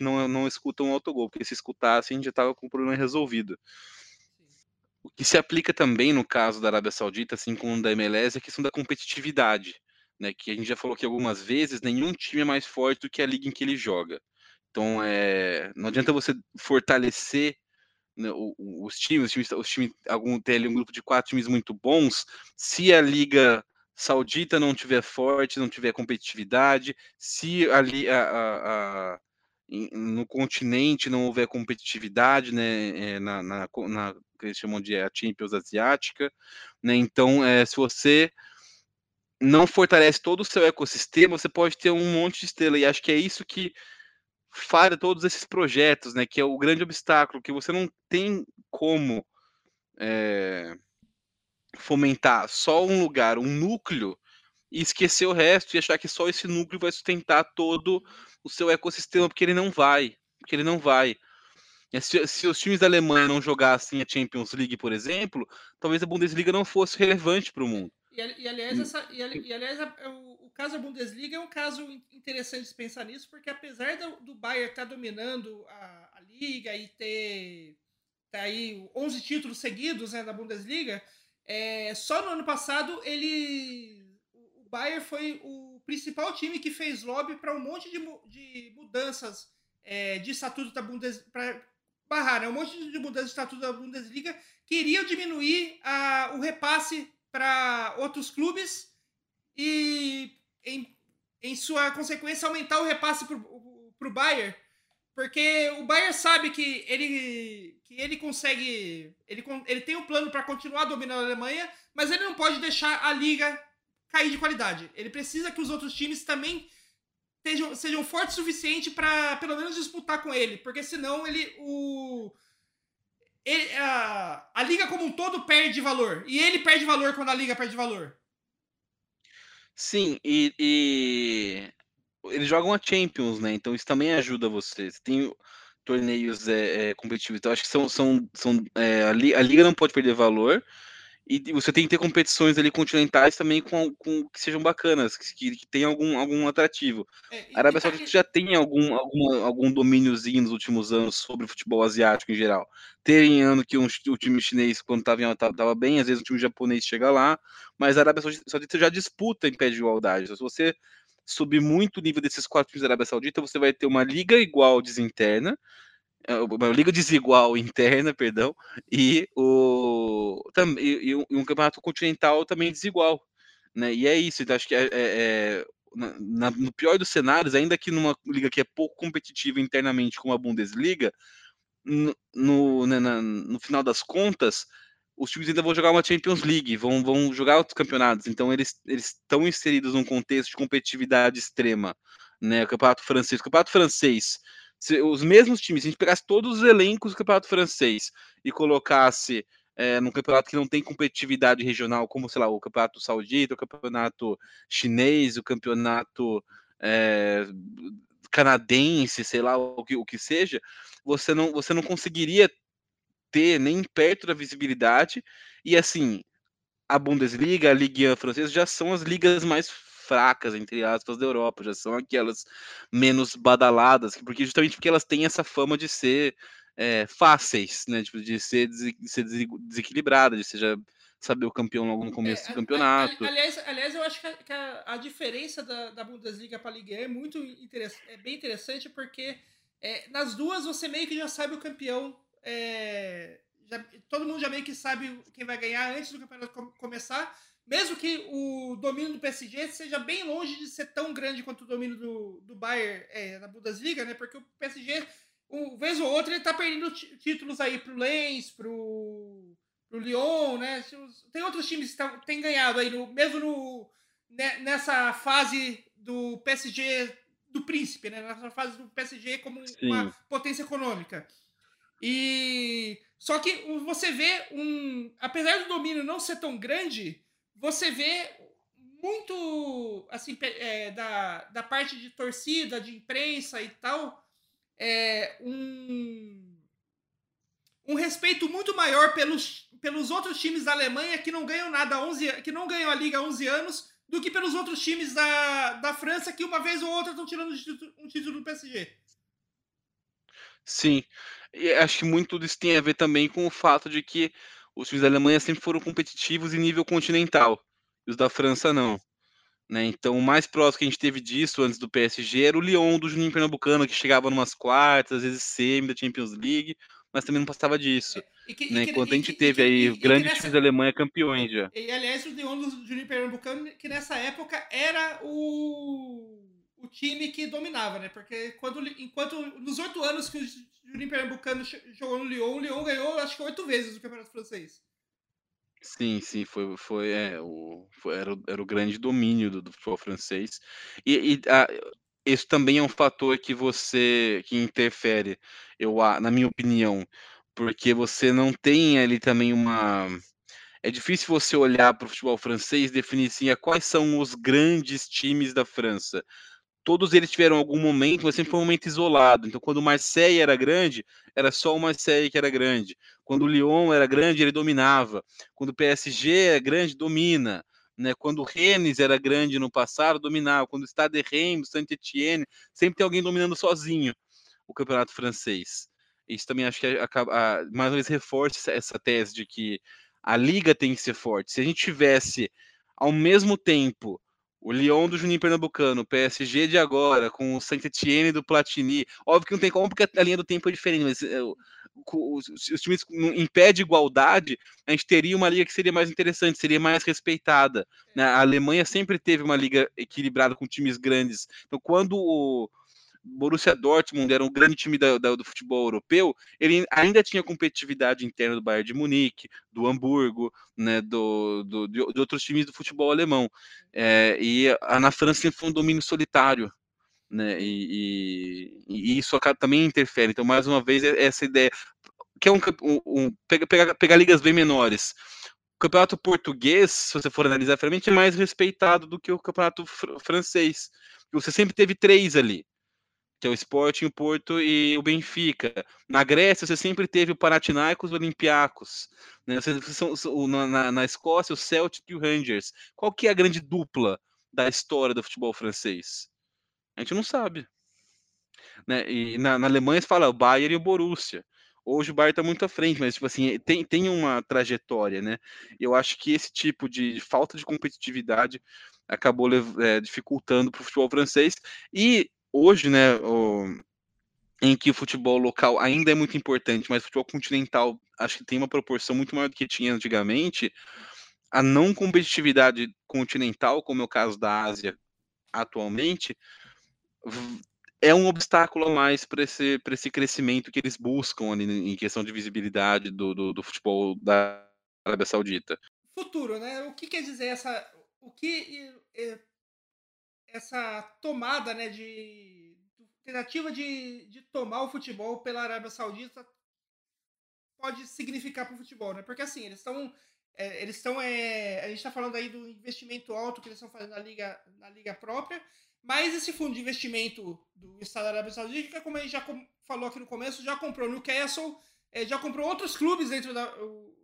não, não escutam o autogol, porque se escutassem já estava com o problema resolvido. O que se aplica também no caso da Arábia Saudita, assim como da MLS, é a questão da competitividade, né? Que a gente já falou aqui algumas vezes, nenhum time é mais forte do que a liga em que ele joga. Então, é, não adianta você fortalecer né, os times, os times, os times algum tem ali um grupo de quatro times muito bons, se a liga saudita não tiver forte, não tiver competitividade, se a, a, a, no continente não houver competitividade, né, é, na, na, na que eles chamam de a Champions asiática, né, então é, se você não fortalece todo o seu ecossistema, você pode ter um monte de estrela, e acho que é isso que falha todos esses projetos, né? Que é o grande obstáculo, que você não tem como é, fomentar só um lugar, um núcleo, e esquecer o resto e achar que só esse núcleo vai sustentar todo o seu ecossistema, porque ele não vai. Porque ele não vai. Se, se, os times da Alemanha não jogassem a Champions League, por exemplo, talvez a Bundesliga não fosse relevante para o mundo. E, e, aliás, essa, e, e aliás o, o, caso da Bundesliga é um caso interessante de pensar nisso, porque apesar do, do Bayern estar tá dominando a, a, liga e ter tá aí 11 títulos seguidos né, da Bundesliga, é, só no ano passado ele Bayern foi o principal time que fez lobby para um monte de, de mudanças é, de estatuto da Bundesliga barrar, né, um monte de mudanças de estatuto da Bundesliga que iriam diminuir a, o repasse para outros clubes e, em, em sua consequência, aumentar o repasse para o Bayern. Porque o Bayern sabe que ele, que ele consegue. Ele, ele tem um plano para continuar dominando a Alemanha, mas ele não pode deixar a liga cair de qualidade. Ele precisa que os outros times também sejam, sejam fortes o suficiente para pelo menos disputar com ele, porque senão ele o ele, a, a liga como um todo perde valor e ele perde valor quando a liga perde valor. Sim, e, e eles jogam a Champions, né? Então isso também ajuda vocês. Tem torneios é, é, competitivos, então acho que são, são, são é, a, liga não pode perder valor e você tem que ter competições ali continentais também com, com que sejam bacanas, que, que tenham algum, algum atrativo. É, a Arábia Saudita já tem algum, algum, algum domíniozinho nos últimos anos sobre o futebol asiático em geral. Tem ano que um, o time chinês, quando estava bem, às vezes o time japonês chega lá, mas a Arábia Saudita já disputa em pé de igualdade. Então, se você subir muito o nível desses quatro times da Arábia Saudita, você vai ter uma liga igual desinterna, uma liga desigual [laughs] interna, perdão, e, o, e, um campeonato continental também desigual. Né? E é isso, então acho que é, é, é na, no pior dos cenários, ainda que numa liga que é pouco competitiva internamente como a Bundesliga, no, no, né, no final das contas, os times ainda vão jogar uma Champions League, vão, vão jogar outros campeonatos, então eles estão inseridos num contexto de competitividade extrema. Né? O campeonato francês, o campeonato francês se os mesmos times, se a gente pegasse todos os elencos do campeonato francês e colocasse é, num campeonato que não tem competitividade regional, como, sei lá, o campeonato saudita, o campeonato chinês, o campeonato é, canadense, sei lá, o que, o que seja, você não, você não conseguiria ter nem perto da visibilidade. E assim, a Bundesliga, a Liga Francesa já são as ligas mais fracas, entre aspas, da Europa, já são aquelas menos badaladas, porque justamente porque elas têm essa fama de ser é, fáceis, né? Tipo, de ser, de ser desequilibrada, de seja saber o campeão logo no é, começo é, do campeonato. aliás, aliás, eu acho que a, que a, a diferença da, da Bundesliga para a Liga é muito interessante, é bem interessante porque é, nas duas você meio que já sabe o campeão. É, já, todo mundo já meio que sabe quem vai ganhar antes do campeonato começar. Mesmo que o domínio do PSG seja bem longe de ser tão grande quanto o domínio do, do Bayern é, na Bundesliga, né? Porque o PSG, um vez ou outra, ele tá perdendo títulos aí pro Lens, pro, pro Lyon, né? Tem outros times que têm ganhado aí, no, mesmo no, né, nessa fase do PSG do príncipe, né? Nessa fase do PSG como Sim. uma potência econômica. E só que você vê um, apesar do domínio não ser tão grande, você vê muito, assim, é, da, da parte de torcida, de imprensa e tal, é, um, um respeito muito maior pelos, pelos outros times da Alemanha que não ganham nada há 11, que não ganham a liga há 11 anos, do que pelos outros times da, da França que uma vez ou outra estão tirando um título do PSG. Sim, e acho que muito disso tem a ver também com o fato de que os times da Alemanha sempre foram competitivos em nível continental, e os da França não. Né? Então, o mais próximo que a gente teve disso antes do PSG era o Lyon do Juninho Pernambucano, que chegava numas quartas, às vezes semi da Champions League, mas também não passava disso. É, que, né? Enquanto a gente teve aí grandes nessa, times da Alemanha campeões já. E, aliás, o Lyon do Juninho Pernambucano, que nessa época era o, o time que dominava, né? Porque quando, enquanto nos oito anos que o Juninho Pernambucano jogou no Lyon, o Lyon ganhou acho que oito vezes o Campeonato Francês. Sim, sim, foi, foi, é, o, foi era, o, era o grande domínio do, do futebol francês. E, e a, isso também é um fator que você que interfere, eu, na minha opinião, porque você não tem ali também uma. É difícil você olhar para o futebol francês e definir assim, quais são os grandes times da França todos eles tiveram algum momento, mas sempre foi um momento isolado. Então, quando o Marseille era grande, era só o Marseille que era grande. Quando o Lyon era grande, ele dominava. Quando o PSG é grande, domina. Né? Quando o Rennes era grande no passado, dominava. Quando o Stade de Reims, Saint-Etienne, sempre tem alguém dominando sozinho o campeonato francês. Isso também acho que acaba, mais uma vez reforça essa tese de que a liga tem que ser forte. Se a gente tivesse ao mesmo tempo o Lyon do Juninho Pernambucano, o PSG de agora, com o Saint-Etienne do Platini. Óbvio que não tem como, porque a linha do tempo é diferente, mas é, os, os times em pé de igualdade, a gente teria uma liga que seria mais interessante, seria mais respeitada. Né? A Alemanha sempre teve uma liga equilibrada com times grandes. Então, quando o, Borussia Dortmund era um grande time da, da, do futebol europeu, ele ainda tinha competitividade interna do Bayern de Munique, do Hamburgo, né, do, do de, de, outros times do futebol alemão. É, e a, na França foi um domínio solitário. Né, e, e, e isso também interfere. Então, mais uma vez, essa ideia que é um, um, um pegar, pegar, ligas bem menores campeonato português, se você for analisar friamente, é mais respeitado do que o campeonato fr francês. Você sempre teve três ali, que é o Sporting, o Porto e o Benfica. Na Grécia, você sempre teve o Panathinaikos e o Olympiacos. Né? Você, são, na, na, Escócia, o Celtic e o Rangers. Qual que é a grande dupla da história do futebol francês? A gente não sabe. Né? E na, na Alemanha se fala o Bayern e o Borussia. Hoje o Bayern está muito à frente, mas tipo assim, tem, tem uma trajetória, né? Eu acho que esse tipo de falta de competitividade acabou é, dificultando para o futebol francês. E hoje, né, o, em que o futebol local ainda é muito importante, mas o futebol continental acho que tem uma proporção muito maior do que tinha antigamente, a não competitividade continental, como é o caso da Ásia atualmente, é um obstáculo a mais para esse, esse crescimento que eles buscam ali em questão de visibilidade do, do, do futebol da Arábia Saudita. Futuro, né? O que quer dizer essa. O que essa tomada, né, de tentativa de, de tomar o futebol pela Arábia Saudita pode significar para o futebol, né? Porque assim, eles estão é, eles estão é, a gente está falando aí do investimento alto que eles estão fazendo na liga na liga própria mas esse fundo de investimento do Estado da Arábia Saudita, como a gente já falou aqui no começo, já comprou Newcastle, é, já comprou outros clubes dentro da,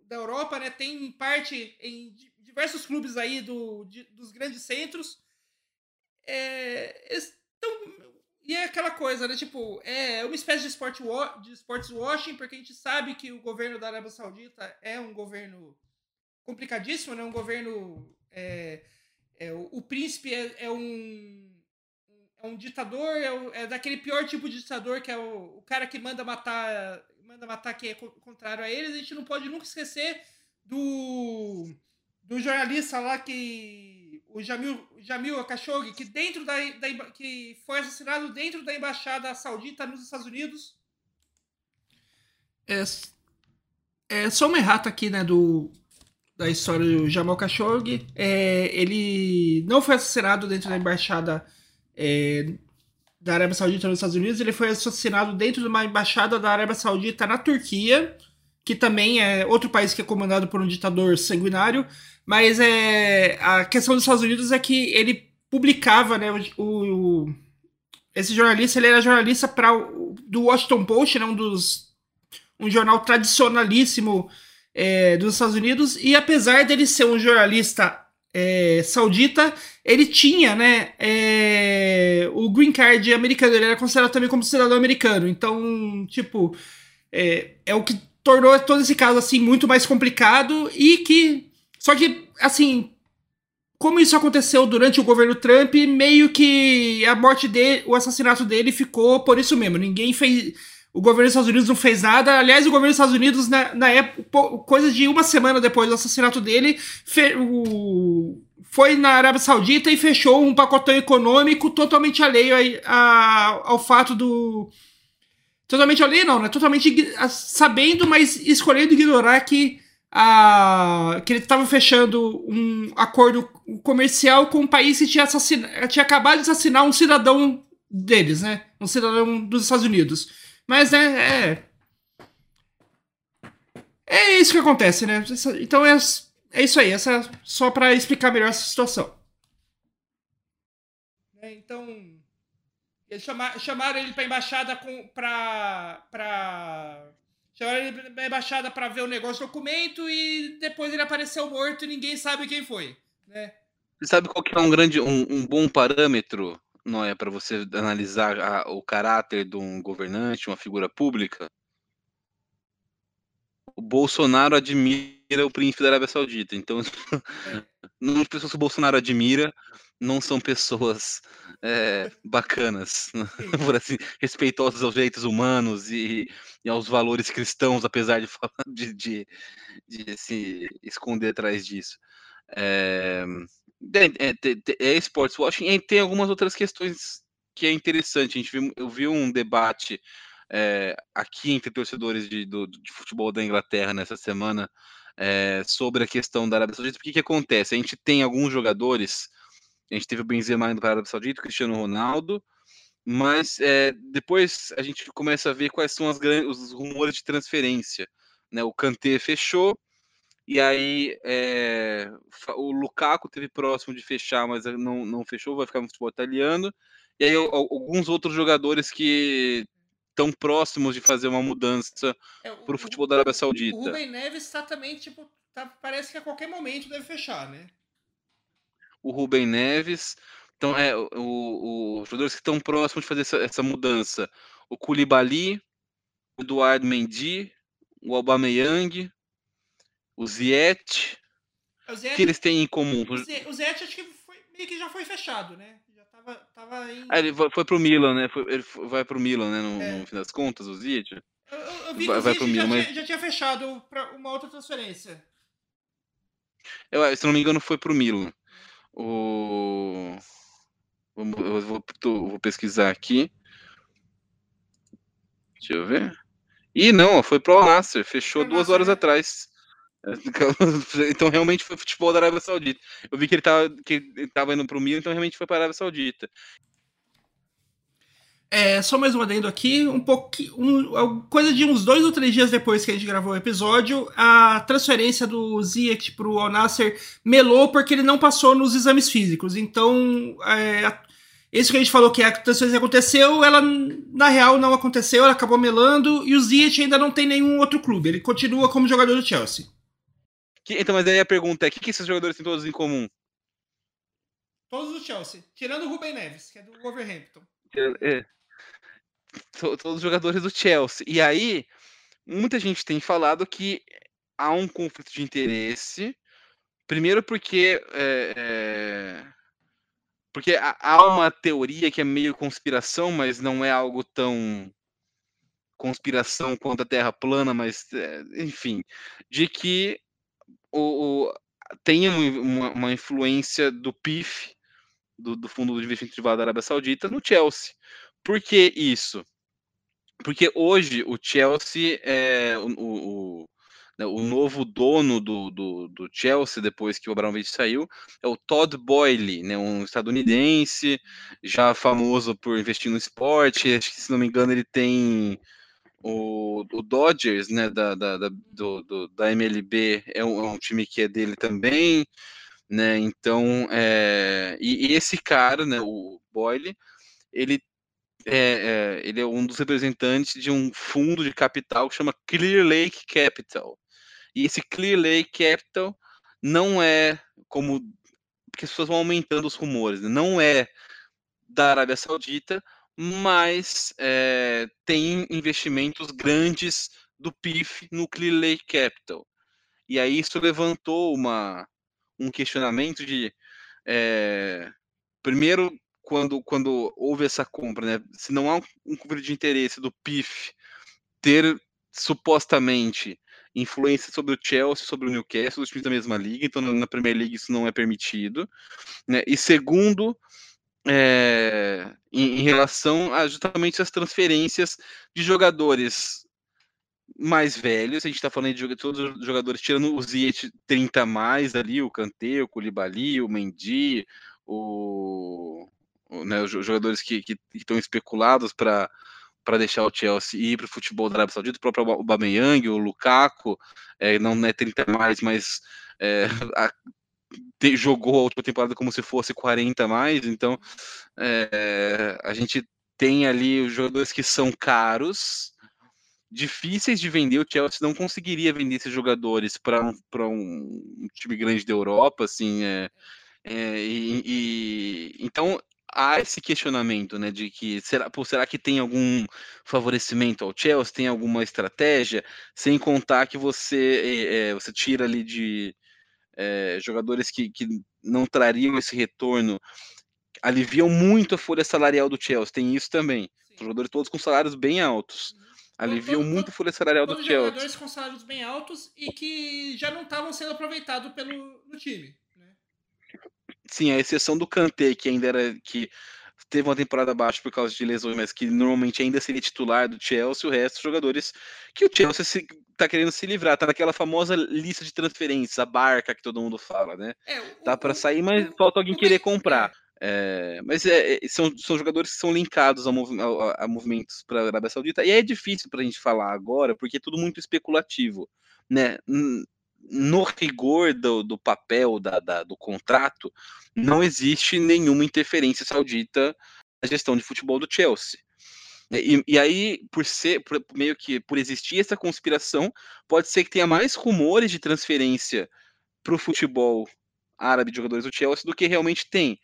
da Europa, né? Tem parte em diversos clubes aí do, de, dos grandes centros. É, então, e é aquela coisa, né? Tipo, é uma espécie de, sport, de sports washing, porque a gente sabe que o governo da Arábia Saudita é um governo complicadíssimo, né? Um governo. É, é, o, o príncipe é, é um é um ditador, é, é, daquele pior tipo de ditador que é o, o, cara que manda matar, manda matar quem é contrário a eles. A gente não pode nunca esquecer do, do jornalista lá que o Jamil, Jamil Khashoggi, que dentro da, da que foi assassinado dentro da embaixada saudita nos Estados Unidos. É, é só uma errata aqui, né, do da história do Jamal Khashoggi. É, ele não foi assassinado dentro da embaixada é, da Arábia Saudita nos Estados Unidos, ele foi assassinado dentro de uma embaixada da Arábia Saudita na Turquia, que também é outro país que é comandado por um ditador sanguinário. Mas é, a questão dos Estados Unidos é que ele publicava, né, o, o esse jornalista, ele era jornalista para do Washington Post, né, um dos um jornal tradicionalíssimo é, dos Estados Unidos, e apesar dele ser um jornalista é, saudita, ele tinha, né, é, o green card americano, ele era considerado também como cidadão americano. Então, tipo, é, é o que tornou todo esse caso assim muito mais complicado e que, só que, assim, como isso aconteceu durante o governo Trump, meio que a morte dele, o assassinato dele ficou por isso mesmo. Ninguém fez o governo dos Estados Unidos não fez nada. Aliás, o governo dos Estados Unidos, na, na época, coisa de uma semana depois do assassinato dele, fe, o, foi na Arábia Saudita e fechou um pacotão econômico totalmente alheio a, a, ao fato do. Totalmente alheio, não, né? Totalmente sabendo, mas escolhendo ignorar que, a, que ele estava fechando um acordo comercial com um país que tinha, tinha acabado de assassinar um cidadão deles, né? Um cidadão dos Estados Unidos. Mas, né, é. É isso que acontece, né? Então é, é isso aí, essa só para explicar melhor essa situação. É, então, eles chamar, chamaram ele para embaixada com para para chamaram ele para embaixada para ver o negócio do documento e depois ele apareceu morto e ninguém sabe quem foi, né? Você sabe qual que é um grande um, um bom parâmetro não é para você analisar a, o caráter de um governante, uma figura pública. O Bolsonaro admira o príncipe da Arábia Saudita. Então, [laughs] não as pessoas que o Bolsonaro admira não são pessoas é, bacanas, [laughs] por assim, respeitosas aos direitos humanos e, e, aos valores cristãos, apesar de, falar, [laughs] de, de, de se esconder atrás disso. É, é, é, é esportes washing e tem algumas outras questões que é interessante. A gente viu, eu vi um debate é, aqui entre torcedores de, do, de futebol da Inglaterra nessa semana é, sobre a questão da Arábia Saudita. O que acontece? A gente tem alguns jogadores, a gente teve o Benzema indo para a Arábia Saudita, o Cristiano Ronaldo, mas é, depois a gente começa a ver quais são as, os rumores de transferência. Né? O Kanté fechou, e aí é, o Lukaku teve próximo de fechar, mas não, não fechou, vai ficar no futebol italiano. E aí alguns outros jogadores que estão próximos de fazer uma mudança é, para o futebol da Arábia Saudita. O Rubem Neves está também, tipo, tá, parece que a qualquer momento deve fechar, né? O Rubem Neves. Então, é, os jogadores que estão próximos de fazer essa, essa mudança. O Koulibaly, o Eduardo Mendy, o Aubameyang, o Ziet. O Ziet que eles têm em comum? O Ziet acho que foi, meio que já foi fechado, né? Tava, tava em... ah, ele foi pro Milan, né? Foi, ele vai pro Milan, né? No, é. no fim das contas, o Ziet. Eu, eu, vi vai, que o Ziet já, mas... já, tinha fechado para uma outra transferência. Eu, se não me engano, foi pro Milan. O... Eu vou, vou pesquisar aqui. Deixa eu ver. Ih, não, foi pro Al fechou foi duas horas é. atrás. [laughs] Então realmente foi futebol da Arábia Saudita. Eu vi que ele estava que ele tava indo pro Milan, então realmente foi para a Arábia Saudita. É, só mais um adendo aqui, um pouco, um, coisa de uns dois ou três dias depois que a gente gravou o episódio, a transferência do Ziyech pro Al Nasser melou porque ele não passou nos exames físicos. Então, é, isso que a gente falou que a transferência aconteceu, ela na real não aconteceu, ela acabou melando e o Ziyech ainda não tem nenhum outro clube. Ele continua como jogador do Chelsea. Que, então, mas aí a pergunta é: o que, que esses jogadores têm todos em comum? Todos do Chelsea, tirando o Rubem Neves, que é do Wolverhampton. É. Todos os jogadores do Chelsea. E aí, muita gente tem falado que há um conflito de interesse. Primeiro porque é, porque há uma teoria que é meio conspiração, mas não é algo tão conspiração quanto a Terra plana, mas é, enfim, de que o, o tem uma, uma, influência do PIF, do, do, Fundo de Investimento Privado da Arábia Saudita, no Chelsea. Por que isso? Porque hoje o Chelsea é o, o, né, o novo dono do, do, do, Chelsea, depois que o Abramovich saiu, é o Todd Boyle, né, um estadunidense, já famoso por investir no esporte. Acho que, se não me engano, ele tem o, o Dodgers, né, da, da, da, do, do, da MLB, é um, é um, time que é dele também, né, então, é, e, e, esse cara, né, o Boyle, ele é, é, ele é um dos representantes de um fundo de capital que chama Clear Lake Capital. E esse Clear Lake Capital não é como porque as pessoas vão aumentando os rumores, né? não é da Arábia Saudita, mas é, tem investimentos grandes do PIF no Clear Lake Capital. E aí isso levantou uma, um questionamento de é, primeiro quando, quando houve essa compra, né? Se não há um, um conflito de interesse do PIF ter supostamente influência sobre o Chelsea, sobre o Newcastle, os times da mesma liga, então na Premier League isso não é permitido. Né? E segundo, é, em, em, relação a justamente as transferências de jogadores mais velhos, a gente está falando de todos os jogadores, tirando o Ziyech 30 mais ali, o Kanté, o Koulibaly, o Mendy, o né, os jogadores que, estão especulados para para deixar o Chelsea ir para o futebol da Arábia Saudita, o próprio Aubameyang, o Lukaku, é, não é 30 mais, mas é, [laughs] a, te, jogou a última temporada como se fosse 40 mais, então é, a gente tem ali os jogadores que são caros, difíceis de vender, o Chelsea não conseguiria vender esses jogadores para um, um time grande da Europa, assim, é, é, e, e, então há esse questionamento, né, de que será, pô, será que tem algum favorecimento ao Chelsea, tem alguma estratégia, sem contar que você é, você tira ali de é, jogadores que, que não trariam esse retorno, aliviam muito a folha salarial do Chelsea, tem isso também. Sim. Jogadores todos com salários bem altos. Uhum. Aliviam todo, muito a folha salarial do Chelsea. jogadores com salários bem altos e que já não estavam sendo aproveitados pelo no time. Sim, a exceção do Kanté, que ainda era que teve uma temporada baixa por causa de lesões, mas que normalmente ainda seria titular do Chelsea, o resto jogadores que o Chelsea se, tá querendo se livrar, tá naquela famosa lista de transferências, a barca que todo mundo fala, né? É, o, tá para sair, mas falta alguém querer comprar. É, mas é, é, são, são jogadores que são linkados a, mov, a, a movimentos para a Arábia Saudita, e é difícil para a gente falar agora, porque é tudo muito especulativo, né? No rigor do, do papel da, da, do contrato, não existe nenhuma interferência saudita na gestão de futebol do Chelsea. E, e, aí, por ser, por, meio que por existir essa conspiração, pode ser que tenha mais rumores de transferência para o futebol árabe de jogadores do Chelsea do que realmente tem.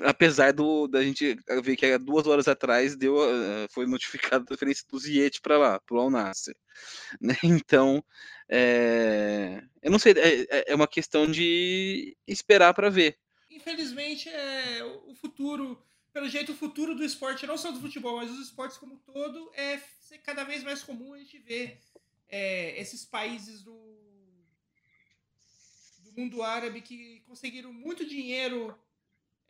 Apesar do, da gente ver que duas horas atrás deu, uh, foi notificada a transferência do Ziyech para lá, para o Al Nassr. [laughs] Né? Então, é, eu não sei, é, é, é uma questão de esperar para ver. Infelizmente, é, o futuro pelo jeito, o futuro do esporte, não só do futebol, mas dos esportes como um todo, é cada vez mais comum a gente ver é, esses países do, do mundo árabe que conseguiram muito dinheiro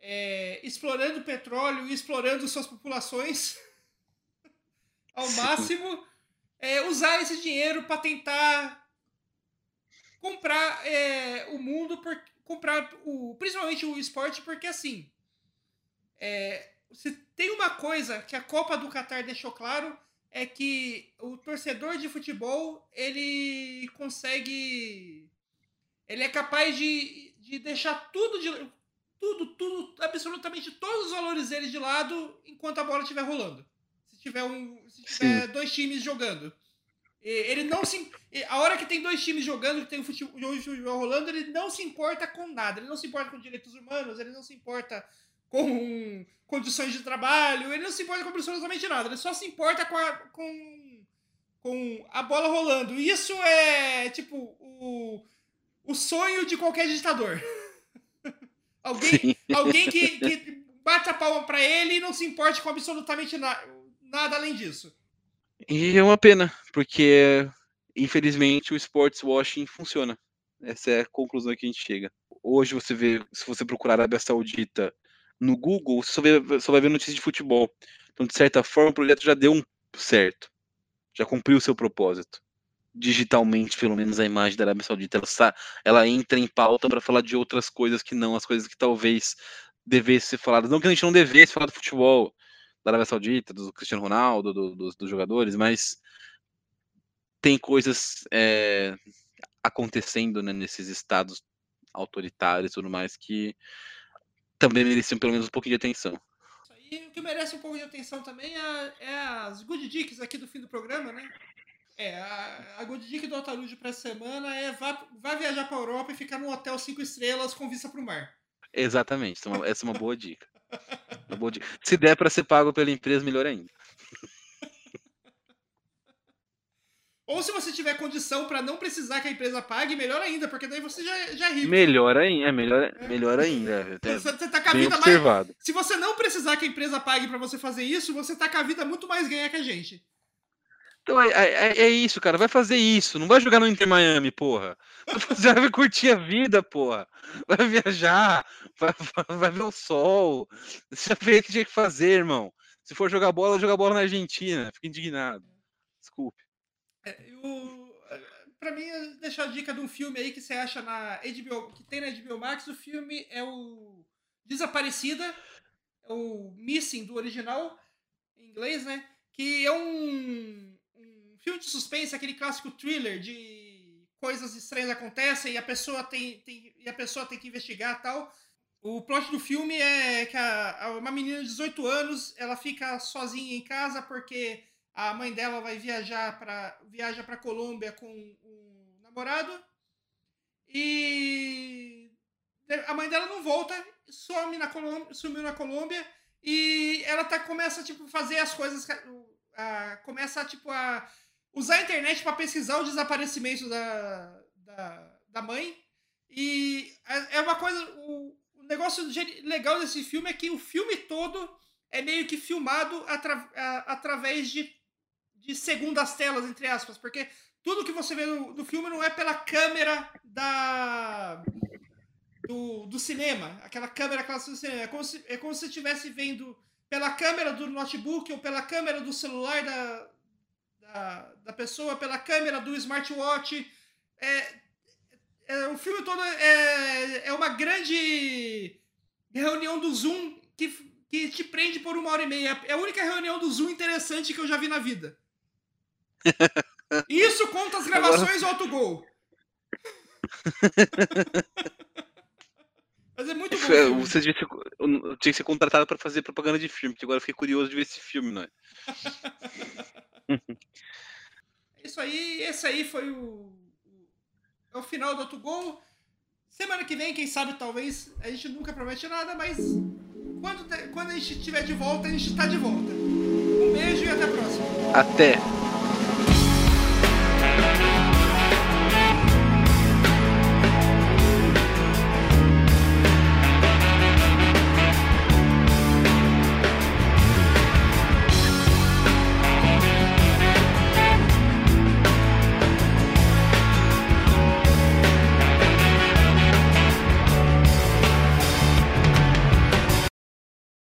é, explorando petróleo e explorando suas populações [laughs] ao máximo, é, usar esse dinheiro para tentar comprar é, o mundo, por, comprar o, principalmente o esporte, porque assim é, se tem uma coisa que a Copa do Catar deixou claro é que o torcedor de futebol ele consegue ele é capaz de, de deixar tudo de tudo tudo absolutamente todos os valores dele de lado enquanto a bola estiver rolando. Se tiver um se tiver dois times jogando. Ele não se a hora que tem dois times jogando que tem o futebol, o futebol rolando ele não se importa com nada. Ele não se importa com direitos humanos ele não se importa com condições de trabalho, ele não se importa com absolutamente nada, ele só se importa com a, com, com a bola rolando. Isso é, tipo, o, o sonho de qualquer ditador. [laughs] alguém alguém que, [laughs] que bate a palma para ele e não se importe com absolutamente na, nada além disso. E é uma pena, porque infelizmente o sports washing funciona. Essa é a conclusão que a gente chega. Hoje você vê, se você procurar a Arábia Saudita no Google, você só, vê, só vai ver notícias de futebol. Então, de certa forma, o projeto já deu um certo. Já cumpriu o seu propósito. Digitalmente, pelo menos, a imagem da Arábia Saudita ela, ela entra em pauta para falar de outras coisas que não, as coisas que talvez devessem ser faladas. Não que a gente não devesse falar do futebol da Arábia Saudita, do Cristiano Ronaldo, do, do, dos jogadores, mas tem coisas é, acontecendo né, nesses estados autoritários e tudo mais que também mereciam pelo menos um pouquinho de atenção. E o que merece um pouco de atenção também é, é as good dicks aqui do fim do programa, né? É, a, a good dick do Altarujo para essa semana é vá, vá viajar para Europa e ficar num hotel cinco estrelas com vista para o mar. Exatamente, [laughs] essa é uma boa dica. Uma boa dica. Se der para ser pago pela empresa, melhor ainda. [laughs] Ou se você tiver condição para não precisar que a empresa pague, melhor ainda, porque daí você já, já é rico. Melhor ainda, é melhor, é. melhor ainda. [laughs] É, você, você tá com a vida observado. mais. Se você não precisar que a empresa pague para você fazer isso, você tá com a vida muito mais ganha que a gente. Então é, é, é, isso, cara. Vai fazer isso. Não vai jogar no Inter Miami, porra. Você [laughs] vai curtir a vida, porra. Vai viajar. Vai, vai ver o sol. Você já fez o que tinha que fazer, irmão. Se for jogar bola, joga bola na Argentina. Fica indignado. Desculpe. É, eu, é, pra mim, deixar a dica de um filme aí que você acha na HBO, que tem na HBO Max. O filme é o Desaparecida, é o Missing do original, em inglês, né? Que é um filme de suspense, aquele clássico thriller de coisas estranhas acontecem e a pessoa tem, tem, e a pessoa tem que investigar tal. O plot do filme é que a, uma menina de 18 anos ela fica sozinha em casa porque a mãe dela vai viajar para viaja para Colômbia com um namorado e a mãe dela não volta, some na Colômbia, sumiu na Colômbia e ela tá começa tipo fazer as coisas a, começa tipo a usar a internet para pesquisar o desaparecimento da, da, da mãe e é, é uma coisa o, o negócio legal desse filme é que o filme todo é meio que filmado atra, a, através de de segundas telas, entre aspas, porque tudo que você vê no, no filme não é pela câmera da do, do cinema, aquela câmera clássica do cinema. É como se, é como se estivesse vendo pela câmera do notebook ou pela câmera do celular da, da, da pessoa, pela câmera do smartwatch. É, é, o filme todo é, é uma grande reunião do Zoom que, que te prende por uma hora e meia. É a única reunião do Zoom interessante que eu já vi na vida. [laughs] Isso conta as gravações Agora... autogol. [laughs] Mas é muito bom. Você devia ser, tinha que ser contratado para fazer propaganda de filme, porque agora eu fiquei curioso de ver esse filme, não é? [laughs] Isso aí, esse aí foi o, é o final do Autogol. Semana que vem, quem sabe, talvez, a gente nunca promete nada, mas quando, quando a gente estiver de volta, a gente está de volta. Um beijo e até a próxima. Até.